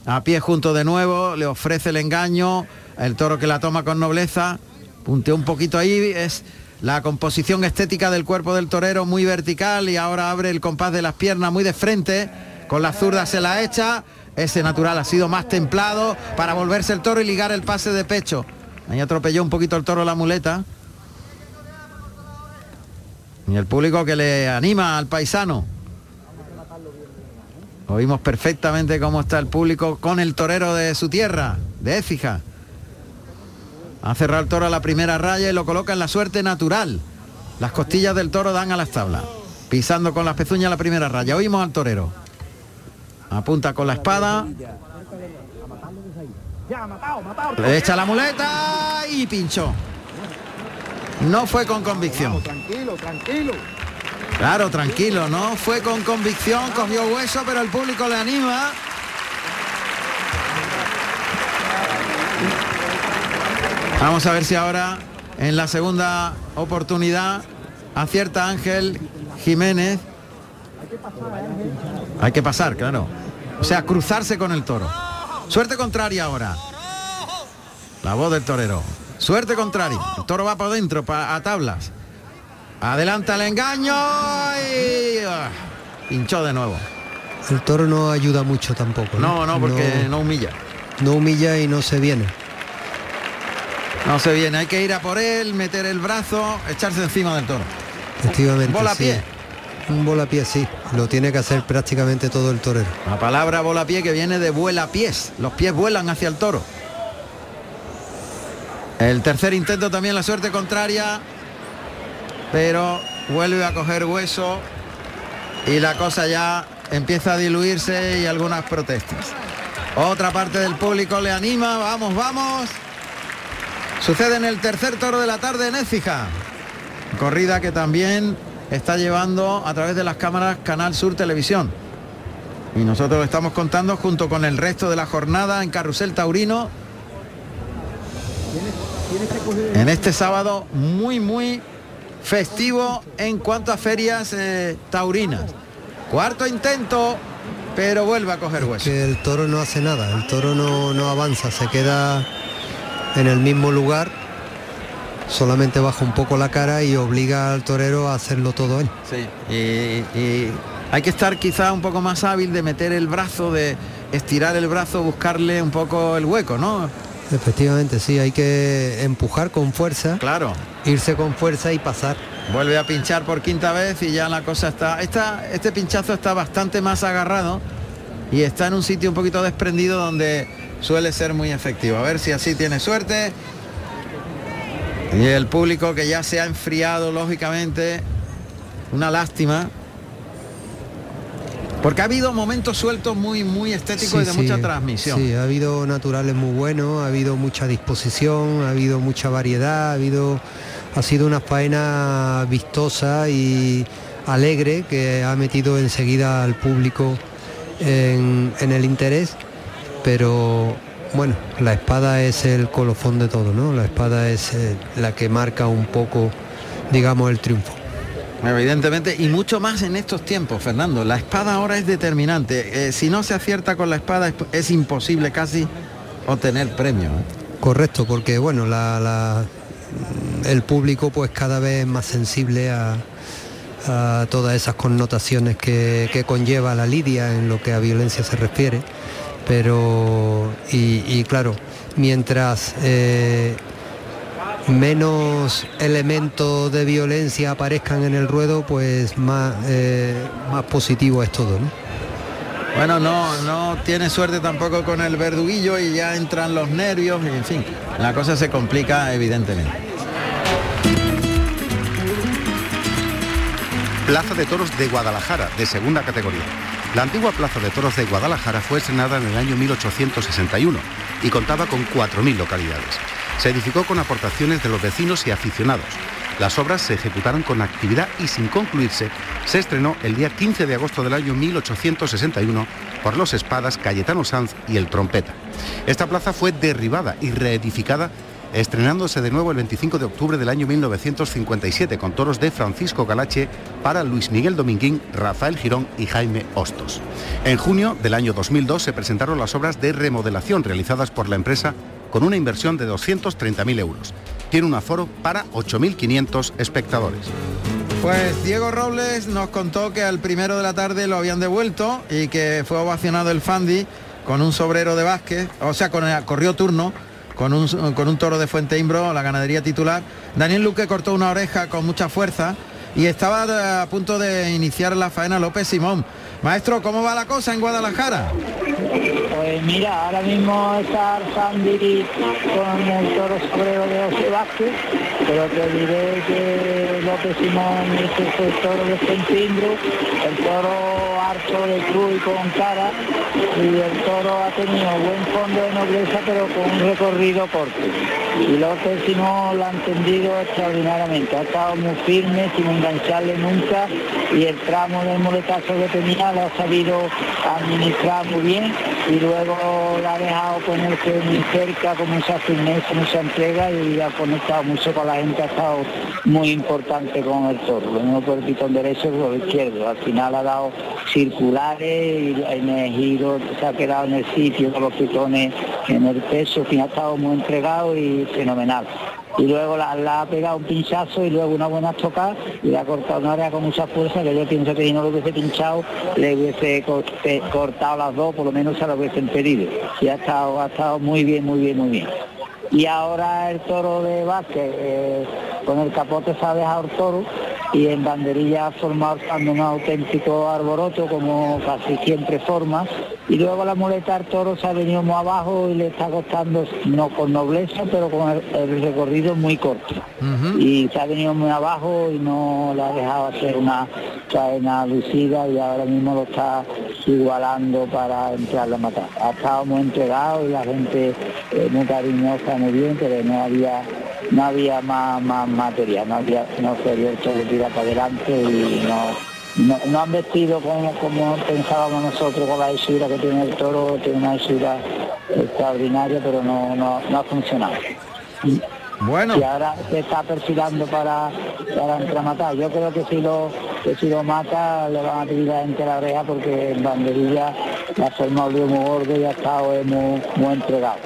a pie junto de nuevo, le ofrece el engaño, el toro que la toma con nobleza, punteó un poquito ahí, es la composición estética del cuerpo del torero muy vertical y ahora abre el compás de las piernas muy de frente, con la zurda se la echa, ese natural ha sido más templado para volverse el toro y ligar el pase de pecho. Ahí atropelló un poquito el toro la muleta. Y el público que le anima al paisano. Oímos perfectamente cómo está el público con el torero de su tierra, de Écija. Ha cerrado el toro a la primera raya y lo coloca en la suerte natural. Las costillas del toro dan a las tablas. Pisando con las pezuñas la primera raya. Oímos al torero. Apunta con la espada. Le echa la muleta y pinchó. No fue con convicción. Tranquilo, tranquilo. Claro, tranquilo, no fue con convicción, cogió hueso, pero el público le anima. Vamos a ver si ahora en la segunda oportunidad acierta Ángel Jiménez. Hay que pasar, claro. O sea, cruzarse con el toro. Suerte contraria ahora. La voz del torero. Suerte contraria. El toro va por dentro, pa- a tablas. Adelanta el engaño y ah, pinchó de nuevo. El toro no ayuda mucho tampoco. No, no, porque no humilla. no humilla y no se viene. No se viene, hay que ir a por él, meter el brazo, echarse encima del toro. Efectivamente. Bola a sí. pie. Un pie, sí. Lo tiene que hacer prácticamente todo el torero. La palabra pie que viene de vuela pies. Los pies vuelan hacia el toro. El tercer intento también la suerte contraria, pero vuelve a coger hueso y la cosa ya empieza a diluirse y algunas protestas. Otra parte del público le anima, vamos, vamos. Sucede en el tercer toro de la tarde en Écija. Corrida que también está llevando a través de las cámaras Canal Sur Televisión. Y nosotros lo estamos contando junto con el resto de la jornada en Carrusel Taurino. En este sábado muy, muy festivo en cuanto a ferias eh, taurinas. Cuarto intento, pero vuelve a coger hueso. Que el toro no hace nada, el toro no, no avanza, se queda en el mismo lugar, solamente baja un poco la cara y obliga al torero a hacerlo todo él. Sí, y, y hay que estar quizá un poco más hábil de meter el brazo, de estirar el brazo, buscarle un poco el hueco, ¿no? Efectivamente, sí, hay que empujar con fuerza, Claro. irse con fuerza y pasar. Vuelve a pinchar por quinta vez y ya la cosa está. Esta, este pinchazo está bastante más agarrado y está en un sitio un poquito desprendido donde suele ser muy efectivo. A ver si así tiene suerte. Y el público que ya se ha enfriado, lógicamente. Una lástima. Porque ha habido momentos sueltos muy, muy estéticos y de Sí, mucha transmisión. Sí, ha habido naturales muy buenos, ha habido mucha disposición, ha habido mucha variedad, ha habido ha sido una faena vistosa y alegre que ha metido enseguida al público en, en el interés, pero bueno, la espada es el colofón de todo, ¿no? La espada es eh, la que marca un poco, digamos, el triunfo. Evidentemente, y mucho más en estos tiempos, Fernando. La espada ahora es determinante. Eh, si no se acierta con la espada es, es imposible casi obtener premio. ¿eh? Correcto, porque bueno, la, la- el público pues cada vez es más sensible a, a todas esas connotaciones que, conlleva la lidia en lo que a violencia se refiere. Pero, y, claro, mientras eh, menos elementos de violencia aparezcan en el ruedo, pues más, eh, más positivo es todo. Bueno, no, no tiene suerte tampoco con el verduguillo y ya entran los nervios y en fin, la cosa se complica evidentemente. Plaza de Toros de Guadalajara, de segunda categoría. La antigua Plaza de Toros de Guadalajara fue estrenada en el año 1861 y contaba con 4.000 localidades. Se edificó con aportaciones de los vecinos y aficionados. Las obras se ejecutaron con actividad y sin concluirse, se estrenó el día 15 de agosto del año 1861 por los espadas Cayetano Sanz y el Trompeta. Esta plaza fue derribada y reedificada estrenándose de nuevo el 25 de octubre del año 1957 con toros de Francisco Galache para Luis Miguel Dominguín, Rafael Girón y Jaime Hostos. En junio del año 2002 se presentaron las obras de remodelación realizadas por la empresa con una inversión de 230.000 euros. Tiene un aforo para 8.500 espectadores. Pues Diego Robles nos contó que al primero de la tarde lo habían devuelto y que fue ovacionado el Fandi con un sobrero de Vázquez, o sea, con el, corrió turno con un, con un toro de Fuente Imbro, la ganadería titular. Daniel Luque cortó una oreja con mucha fuerza y estaba a punto de iniciar la faena López Simón. Maestro, ¿cómo va la cosa en Guadalajara? Pues mira, ahora mismo está Sandy con el toro sobrero de José Vázquez, pero te diré que López Simón es el toro de Centindro, el toro harto de cruz y con cara, y el toro ha tenido buen fondo de nobleza, pero con un recorrido corto. Y López Simón lo ha entendido extraordinariamente, ha estado muy firme, sin engancharle nunca, y el tramo del moletazo que tenía lo ha sabido administrar muy bien y luego la ha dejado ponerse muy cerca con mucha firmeza, mucha entrega y ha conectado mucho con la gente, ha estado muy importante con el toro, mismo por el pitón derecho por el izquierdo, al final ha dado circulares y en el se ha quedado en el sitio con los pitones en el peso, al final ha estado muy entregado y fenomenal y luego la, ha pegado un pinchazo y luego una buena tocada y le ha cortado una área con mucha fuerza que yo pienso que si no lo hubiese pinchado le hubiese cortado las dos, por lo menos se lo hubiesen pedido. Y ha estado, ha estado muy bien, muy bien, muy bien. Y ahora el toro de Vázquez, eh, con el capote se ha dejado el toro y en banderilla ha formado un auténtico arboroto como casi siempre forma. Y luego la muleta del toro se ha venido muy abajo y le está costando no con nobleza pero con el, recorrido muy corto. Y se ha venido muy abajo y no le ha dejado hacer una cadena lucida y ahora mismo lo está igualando para entrar a matar. Ha estado muy entregado y la gente eh, muy cariñosa muy bien pero no había no había más, más material, no había, no se había hecho para adelante y no, no, han vestido como, como pensábamos nosotros con la hechura que tiene el toro, tiene una hechura extraordinaria, pero no, no, no ha funcionado. Bueno. Y ahora se está perfilando para, para matar. Yo creo que si lo que si lo mata le van a tirar entre la oreja porque en banderilla la forma muy gordo y ha estado muy, muy entregado.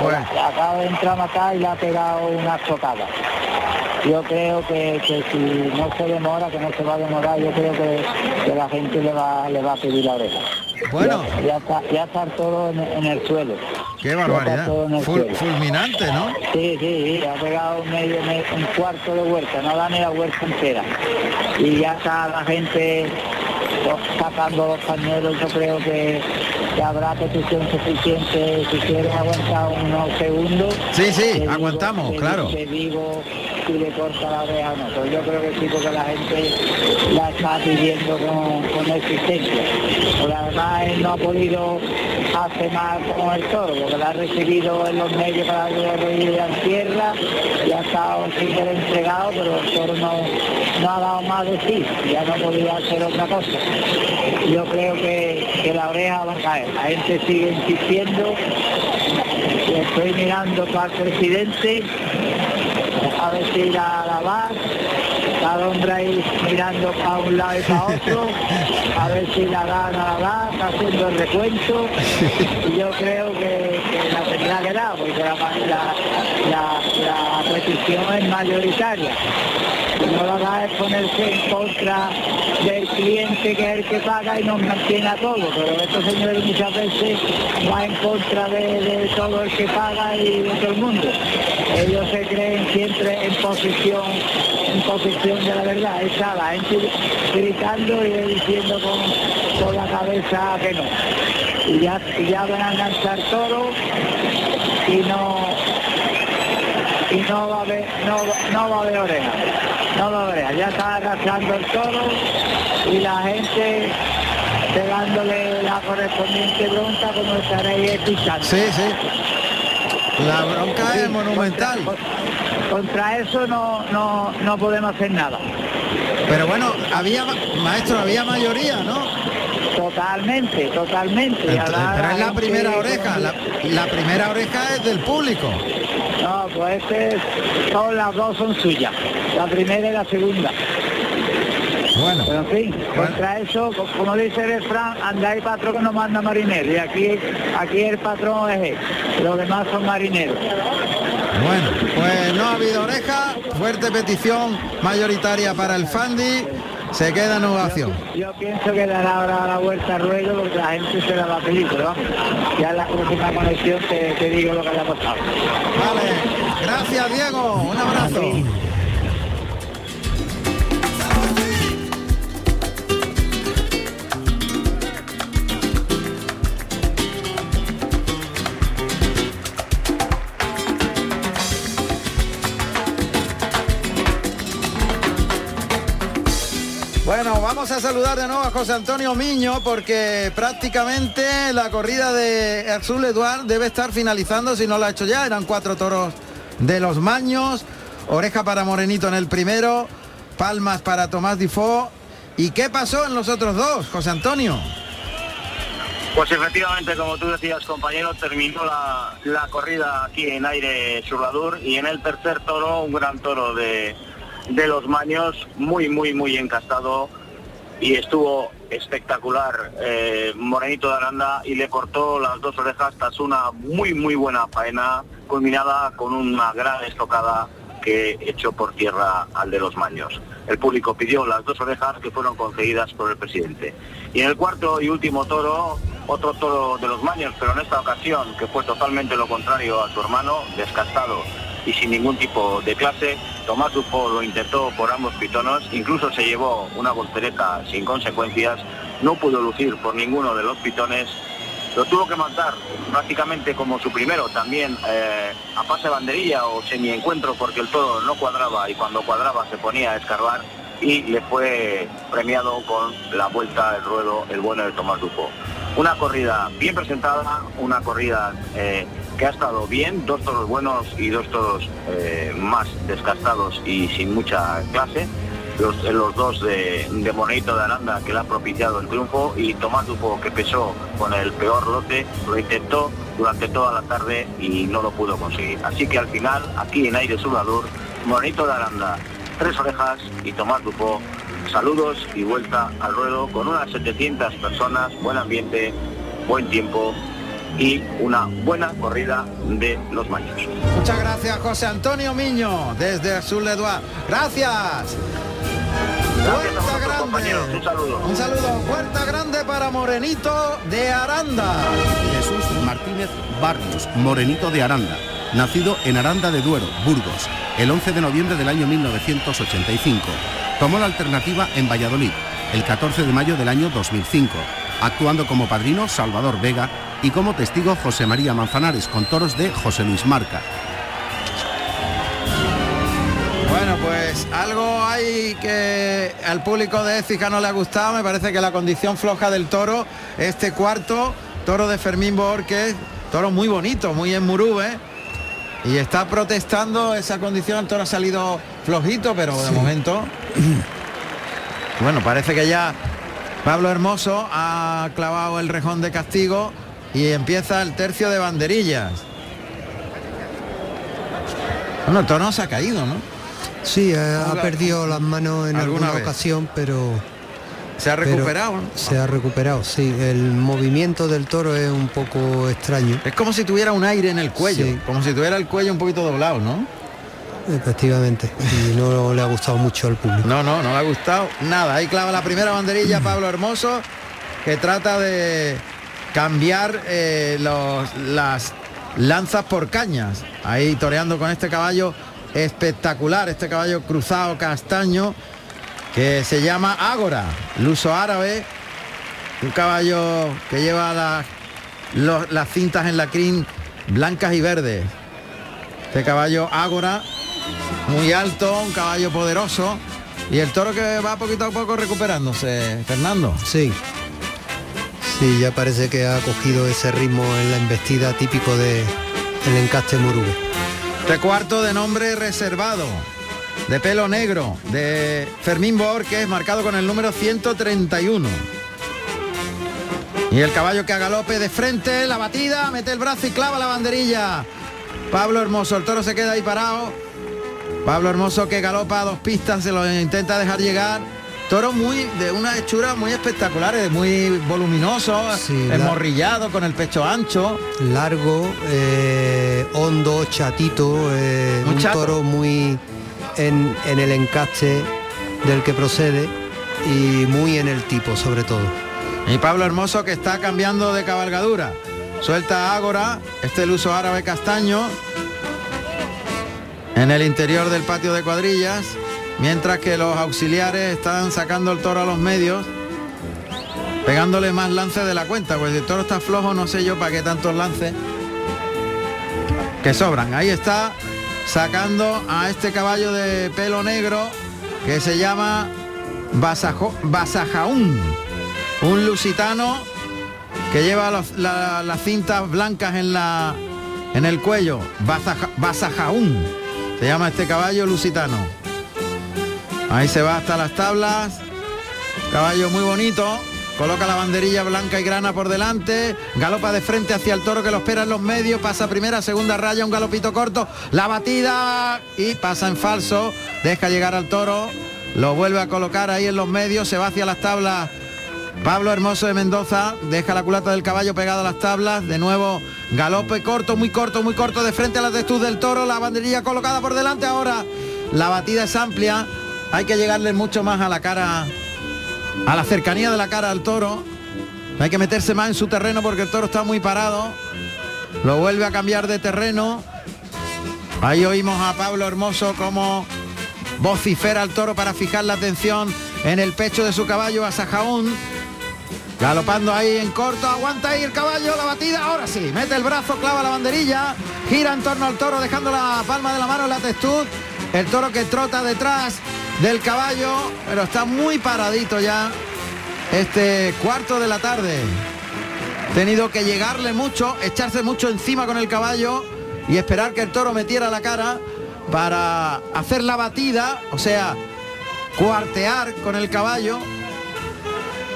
Pues. Acaba de entrar a matar y le ha pegado una chocada. Yo creo que, si no se demora, que no se va a demorar, yo creo que, la gente le va, le va a pedir la oreja. Bueno. Ya, está, ya está todo en, el suelo. Qué barbaridad. fulminante, ¿no? Sí, sí, sí, ha pegado medio, un cuarto de huerta, no da ni la huerta entera. Y ya está la gente sacando los pañuelos, yo creo que que habrá petición suficiente si quieres aguantar unos segundos. Sí, sí, aguantamos, claro. Te digo si le corta la oreja no, pero yo creo que sí, porque la gente la está pidiendo con, con existencia. Pero además él no ha podido hacer más con el toro, porque la ha recibido en los medios para que lo a tierra y ha estado súper entregado, pero el toro no, no ha dado más de sí, ya no podía hacer otra cosa. Yo creo que, que la oreja va a caer la gente sigue insistiendo. Estoy mirando para el presidente a ver si irá a lavar. Cada hombre ahí mirando para un lado y para otro, a ver si la gana la está haciendo el recuento. Y yo creo que, la exagerado, porque la, la, la, petición es mayoritaria. No lo va a ponerse en contra del cliente que es el que paga y nos mantiene a todos, pero estos señores muchas veces va en contra de, todo el que paga y de todo el mundo. Ellos se creen siempre en posición, en posición de la verdad. Está la gente gritando y diciendo con, con la cabeza que no y ya, ya van a lanzar todo y no y no va a haber no, no va a haber oreja. No va a haber ya está arrastrando el toro y la gente pegándole la correspondiente bronca como estaréis escuchando sí sí. La bronca es monumental. contra, eso no, no no podemos hacer nada. Pero bueno había maestro había mayoría no Totalmente, totalmente. pero es la primera oreja, la, primera oreja es del público. No, pues este, todas las dos son suyas, la primera y la segunda. Bueno. Pero en fin, contra eso, como dice el refrán, andáis patrón que no manda marinero. Y aquí, aquí el patrón es él. Los demás son marineros. Bueno, pues no ha habido oreja, fuerte petición mayoritaria para el Fandi se queda en ovación. Yo, pienso que dará ahora la vuelta al ruedo porque la gente se la va a pedir, pero vamos, ya en la próxima conexión te, te digo lo que haya pasado. Vale, gracias Diego, un abrazo. Bueno, vamos a saludar de nuevo a José Antonio Miño porque prácticamente la corrida de Azul Eduard debe estar finalizando si no lo ha hecho ya. Eran cuatro toros de los Maños, oreja para Morenito en el primero, palmas para Tomás Difo. ¿Y qué pasó en los otros dos, José Antonio? Pues efectivamente, como tú decías, compañero, terminó la, la corrida aquí en aire surlador y en el tercer toro, un gran toro de de los Maños, muy, muy, muy encastado y estuvo espectacular eh, Morenito de Aranda y le cortó las dos orejas tras una muy, muy buena faena culminada con una gran estocada que echó por tierra al de los Maños. El público pidió las dos orejas que fueron concedidas por el presidente. Y en el cuarto y último toro, otro toro de los Maños, pero en esta ocasión que fue totalmente lo contrario a su hermano, descastado y sin ningún tipo de clase. Tomás Dupont lo intentó por ambos pitonos, incluso se llevó una voltereta sin consecuencias, no pudo lucir por ninguno de los pitones, lo tuvo que matar prácticamente como su primero, también eh, a pase banderilla o semi-encuentro porque el toro no cuadraba y cuando cuadraba se ponía a escarbar y le fue premiado con la vuelta del ruedo el bueno de Tomás Dupont. Una corrida bien presentada, una corrida eh, que ha estado bien, dos toros buenos y dos toros eh, más desgastados y sin mucha clase. Los, los dos de, de Monito de Aranda que le ha propiciado el triunfo y Tomás Dufo que pesó con el peor lote, lo intentó durante toda la tarde y no lo pudo conseguir. Así que al final, aquí en Aire Sudador, Monito de Aranda, tres orejas y Tomás Dufo, saludos y vuelta al ruedo con unas 700 personas, buen ambiente, buen tiempo y una buena corrida de los maños. Muchas gracias José Antonio Miño desde Azul Eduard. Gracias. Puerta grande. Un saludo. Un saludo. Puerta grande para Morenito de Aranda. Jesús Martínez Barrios, Morenito de Aranda. Nacido en Aranda de Duero, Burgos, el 11 de noviembre del año 1985. Tomó la alternativa en Valladolid, el 14 de mayo del año 2005, actuando como padrino Salvador Vega y como testigo José María Manzanares con toros de José Luis Marca. Bueno, pues algo hay que al público de Écija no le ha gustado, me parece que la condición floja del toro, este cuarto, toro de Fermín Borges, toro muy bonito, muy en Murube, y está protestando esa condición, el toro ha salido flojito, pero de momento, bueno, parece que ya Pablo Hermoso ha clavado el rejón de castigo y empieza el tercio de banderillas. Bueno, Tono se ha caído, ¿no? Sí, ha, perdido las manos en alguna, ocasión, pero Se ha recuperado. Se ha recuperado, sí. El movimiento del toro es un poco extraño. Es como si tuviera un aire en el cuello, como si tuviera el cuello un poquito doblado, ¿no? Efectivamente. Y no le ha gustado mucho al público. No, no, no le ha gustado nada. Ahí clava la primera banderilla Pablo Hermoso, que trata de cambiar eh, las lanzas por cañas. Ahí toreando con este caballo espectacular, este caballo cruzado castaño que se llama Ágora, luso árabe, un caballo que lleva las, las cintas en la crin blancas y verdes. Este caballo Ágora, muy alto, un caballo poderoso. Y el toro que va poquito a poco recuperándose, Fernando. Sí. Sí, ya parece que ha cogido ese ritmo en la embestida típico de el encaste Murube. Este cuarto de nombre reservado de pelo negro de Fermín Borges, marcado con el número 131. Y el caballo que a galope de frente, la batida, mete el brazo y clava la banderilla. Pablo Hermoso, el toro se queda ahí parado. Pablo Hermoso que galopa a dos pistas, se lo intenta dejar llegar. Toro muy de una hechura muy espectacular, muy voluminoso, emorrillado, con el pecho ancho. Largo, eh, hondo, chatito, eh, un toro muy en, el encaste del que procede y muy en el tipo sobre todo. Y Pablo Hermoso que está cambiando de cabalgadura. Suelta Ágora, este el uso árabe castaño, en el interior del patio de cuadrillas, mientras que los auxiliares están sacando el toro a los medios, pegándole más lances de la cuenta, pues el toro está flojo, no sé yo para qué tantos lances que sobran. Ahí está sacando a este caballo de pelo negro que se llama Basajaún, un lusitano que lleva las cintas blancas en, la, en el cuello, Basajaún, se llama este caballo lusitano. Ahí se va hasta las tablas, caballo muy bonito, Coloca la banderilla blanca y grana por delante. Galopa de frente hacia el toro que lo espera en los medios. Pasa primera, segunda raya, un galopito corto. La batida y pasa en falso. Deja llegar al toro. Lo vuelve a colocar ahí en los medios. Se va hacia las tablas. Pablo Hermoso de Mendoza deja la culata del caballo pegado a las tablas. De nuevo, galope corto, muy corto, muy corto de frente a la textura del toro. La banderilla colocada por delante ahora. La batida es amplia. Hay que llegarle mucho más a la cara a la cercanía de la cara al toro. Hay que meterse más en su terreno porque el toro está muy parado. Lo vuelve a cambiar de terreno. Ahí oímos a Pablo Hermoso como vocifera al toro para fijar la atención en el pecho de su caballo a Sajaún. Galopando ahí en corto, aguanta ahí el caballo, la batida, ahora sí, mete el brazo, clava la banderilla, gira en torno al toro dejando la palma de la mano en la textud. El toro que trota detrás del caballo, pero está muy paradito ya este cuarto de la tarde. Tenido que llegarle mucho, echarse mucho encima con el caballo y esperar que el toro metiera la cara para hacer la batida, o sea, cuartear con el caballo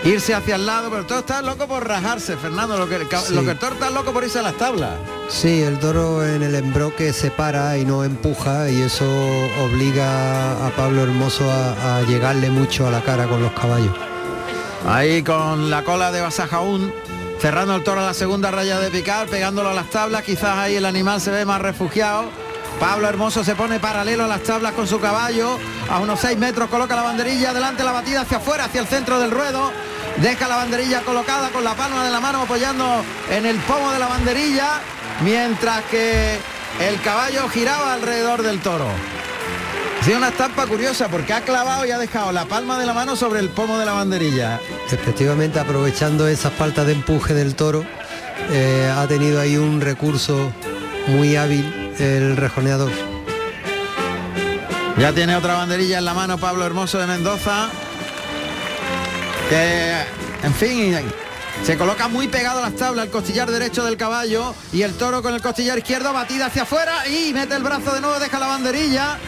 irse hacia el lado, pero todo está loco por rajarse, Fernando, lo que, el, lo que el toro está loco por irse a las tablas. Sí, el toro en el embroque se para y no empuja y eso obliga a Pablo Hermoso a, llegarle mucho a la cara con los caballos. Ahí con la cola de Basajaún, cerrando el toro a la segunda raya de picar, pegándolo a las tablas, quizás ahí el animal se ve más refugiado. Pablo Hermoso se pone paralelo a las tablas con su caballo, a unos 6 metros coloca la banderilla, adelante la batida hacia afuera, hacia el centro del ruedo, deja la banderilla colocada con la palma de la mano apoyando en el pomo de la banderilla, mientras que el caballo giraba alrededor del toro. Ha sido una estampa curiosa porque ha clavado y ha dejado la palma de la mano sobre el pomo de la banderilla. Efectivamente, aprovechando esa falta de empuje del toro, eh, ha tenido ahí un recurso muy hábil el rejoneador. Ya tiene otra banderilla en la mano Pablo Hermoso de Mendoza. Que, en fin, se coloca muy pegado a las tablas el costillar derecho del caballo y el toro con el costillar izquierdo batida hacia afuera y mete el brazo de nuevo, deja la banderilla.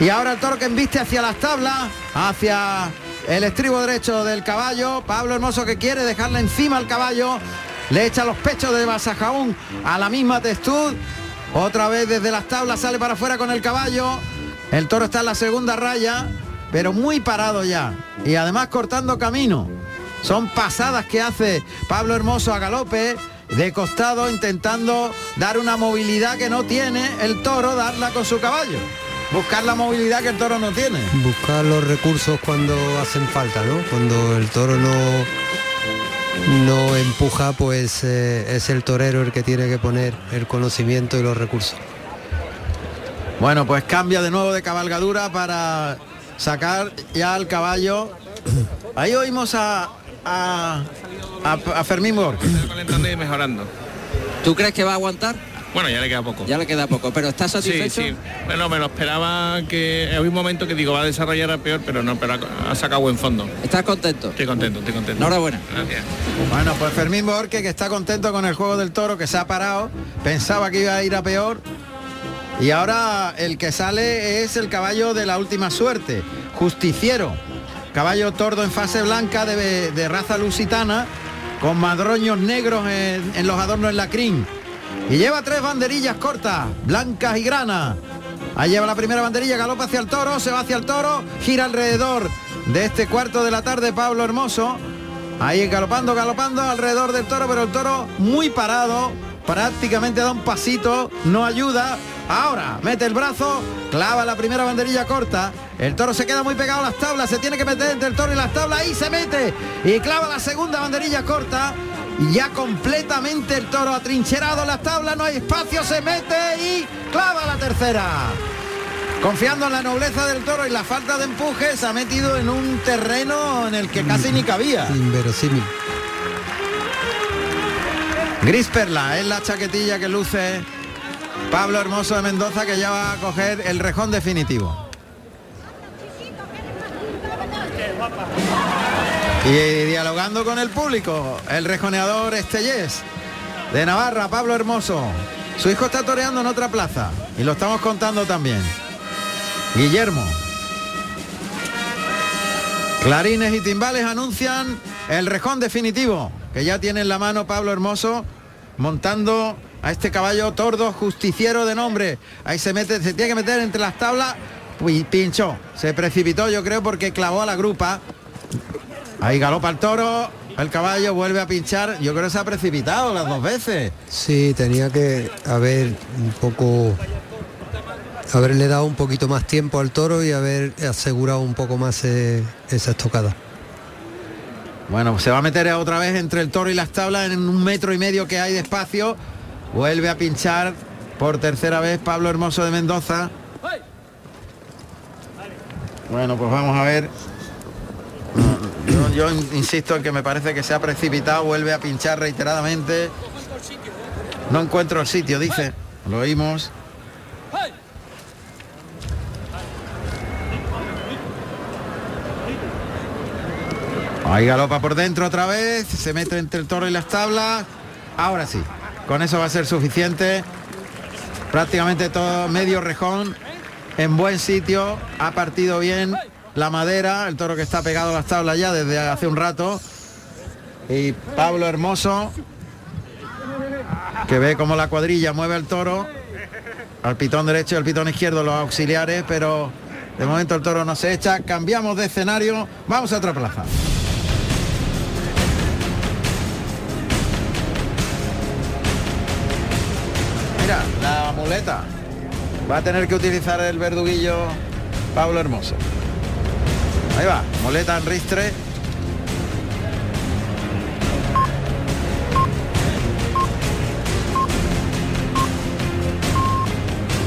Y ahora el toro que embiste hacia las tablas, hacia el estribo derecho del caballo. Pablo Hermoso que quiere dejarle encima al caballo. Le echa los pechos de Basajaún a la misma textud otra vez desde las tablas sale para afuera con el caballo. El toro está en la segunda raya. pero muy parado ya. Y además cortando camino. Son pasadas que hace Pablo Hermoso a galope de costado intentando dar una movilidad que no tiene el toro, darla con su caballo. Buscar la movilidad que el toro no tiene. Buscar los recursos cuando hacen falta, ¿no? Cuando el toro no no empuja, pues eh, es el torero el que tiene que poner el conocimiento y los recursos. Bueno, pues cambia de nuevo de cabalgadura para sacar ya al caballo. Ahí oímos a, a, a, Fermín Borg. calentando y mejorando. ¿Tú crees que va a aguantar? Bueno, ya le queda poco. Ya le queda poco, pero ¿estás satisfecho? Sí, sí. Bueno, me lo esperaba que hay un momento que digo va a desarrollar a peor, pero no, pero ha, sacado buen fondo. ¿Estás contento? Estoy contento, estoy contento. Enhorabuena. Gracias. Bueno, pues Fermín Borque, que está contento con el juego del toro, que se ha parado, pensaba que iba a ir a peor. Y ahora el que sale es el caballo de la última suerte, Justiciero. Caballo tordo en fase blanca de, raza lusitana, con madroños negros en, en los adornos en la crin y lleva tres banderillas cortas, blancas y granas. Ahí lleva la primera banderilla, galopa hacia el toro, se va hacia el toro, gira alrededor de este cuarto de la tarde Pablo Hermoso. Ahí galopando, galopando alrededor del toro, pero el toro muy parado, prácticamente da un pasito, no ayuda. Ahora mete el brazo, clava la primera banderilla corta. El toro se queda muy pegado a las tablas, se tiene que meter entre el toro y las tablas, y se mete y clava la segunda banderilla corta ya completamente el toro atrincherado las tablas, no hay espacio, se mete y clava la tercera. Confiando en la nobleza del toro y la falta de empuje, se ha metido en un terreno en el que casi ni cabía. Inverosímil. Gris perla es la chaquetilla que luce Pablo Hermoso de Mendoza que ya va a coger el rejón definitivo. Y dialogando con el público, el rejoneador Estellés de Navarra, Pablo Hermoso. Su hijo está toreando en otra plaza y lo estamos contando también. Guillermo. Clarines y timbales anuncian el rejón definitivo que ya tiene en la mano Pablo Hermoso montando a este caballo tordo justiciero de nombre. Ahí se mete, se tiene que meter entre las tablas y pinchó. Se precipitó yo creo porque clavó a la grupa Ahí galopa el toro, el caballo vuelve a pinchar. Yo creo que se ha precipitado las dos veces. Sí, tenía que haber un poco haberle dado un poquito más tiempo al toro y haber asegurado un poco más eh, esa estocada. Bueno, se va a meter otra vez entre el toro y las tablas en un metro y medio que hay de espacio. Vuelve a pinchar por tercera vez Pablo Hermoso de Mendoza. Bueno, pues vamos a ver yo, insisto en que me parece que se ha precipitado, vuelve a pinchar reiteradamente. No encuentro el sitio, dice. Lo oímos. Ahí galopa por dentro otra vez, se mete entre el toro y las tablas. Ahora sí, con eso va a ser suficiente. Prácticamente todo medio rejón en buen sitio, ha partido bien la madera, el toro que está pegado a las tablas ya desde hace un rato. Y Pablo Hermoso, que ve como la cuadrilla mueve al toro, al pitón derecho y al pitón izquierdo los auxiliares, pero de momento el toro no se echa. Cambiamos de escenario, vamos a otra plaza. Muleta. Va a tener que utilizar el verduguillo Pablo Hermoso. Ahí va, moleta en ristre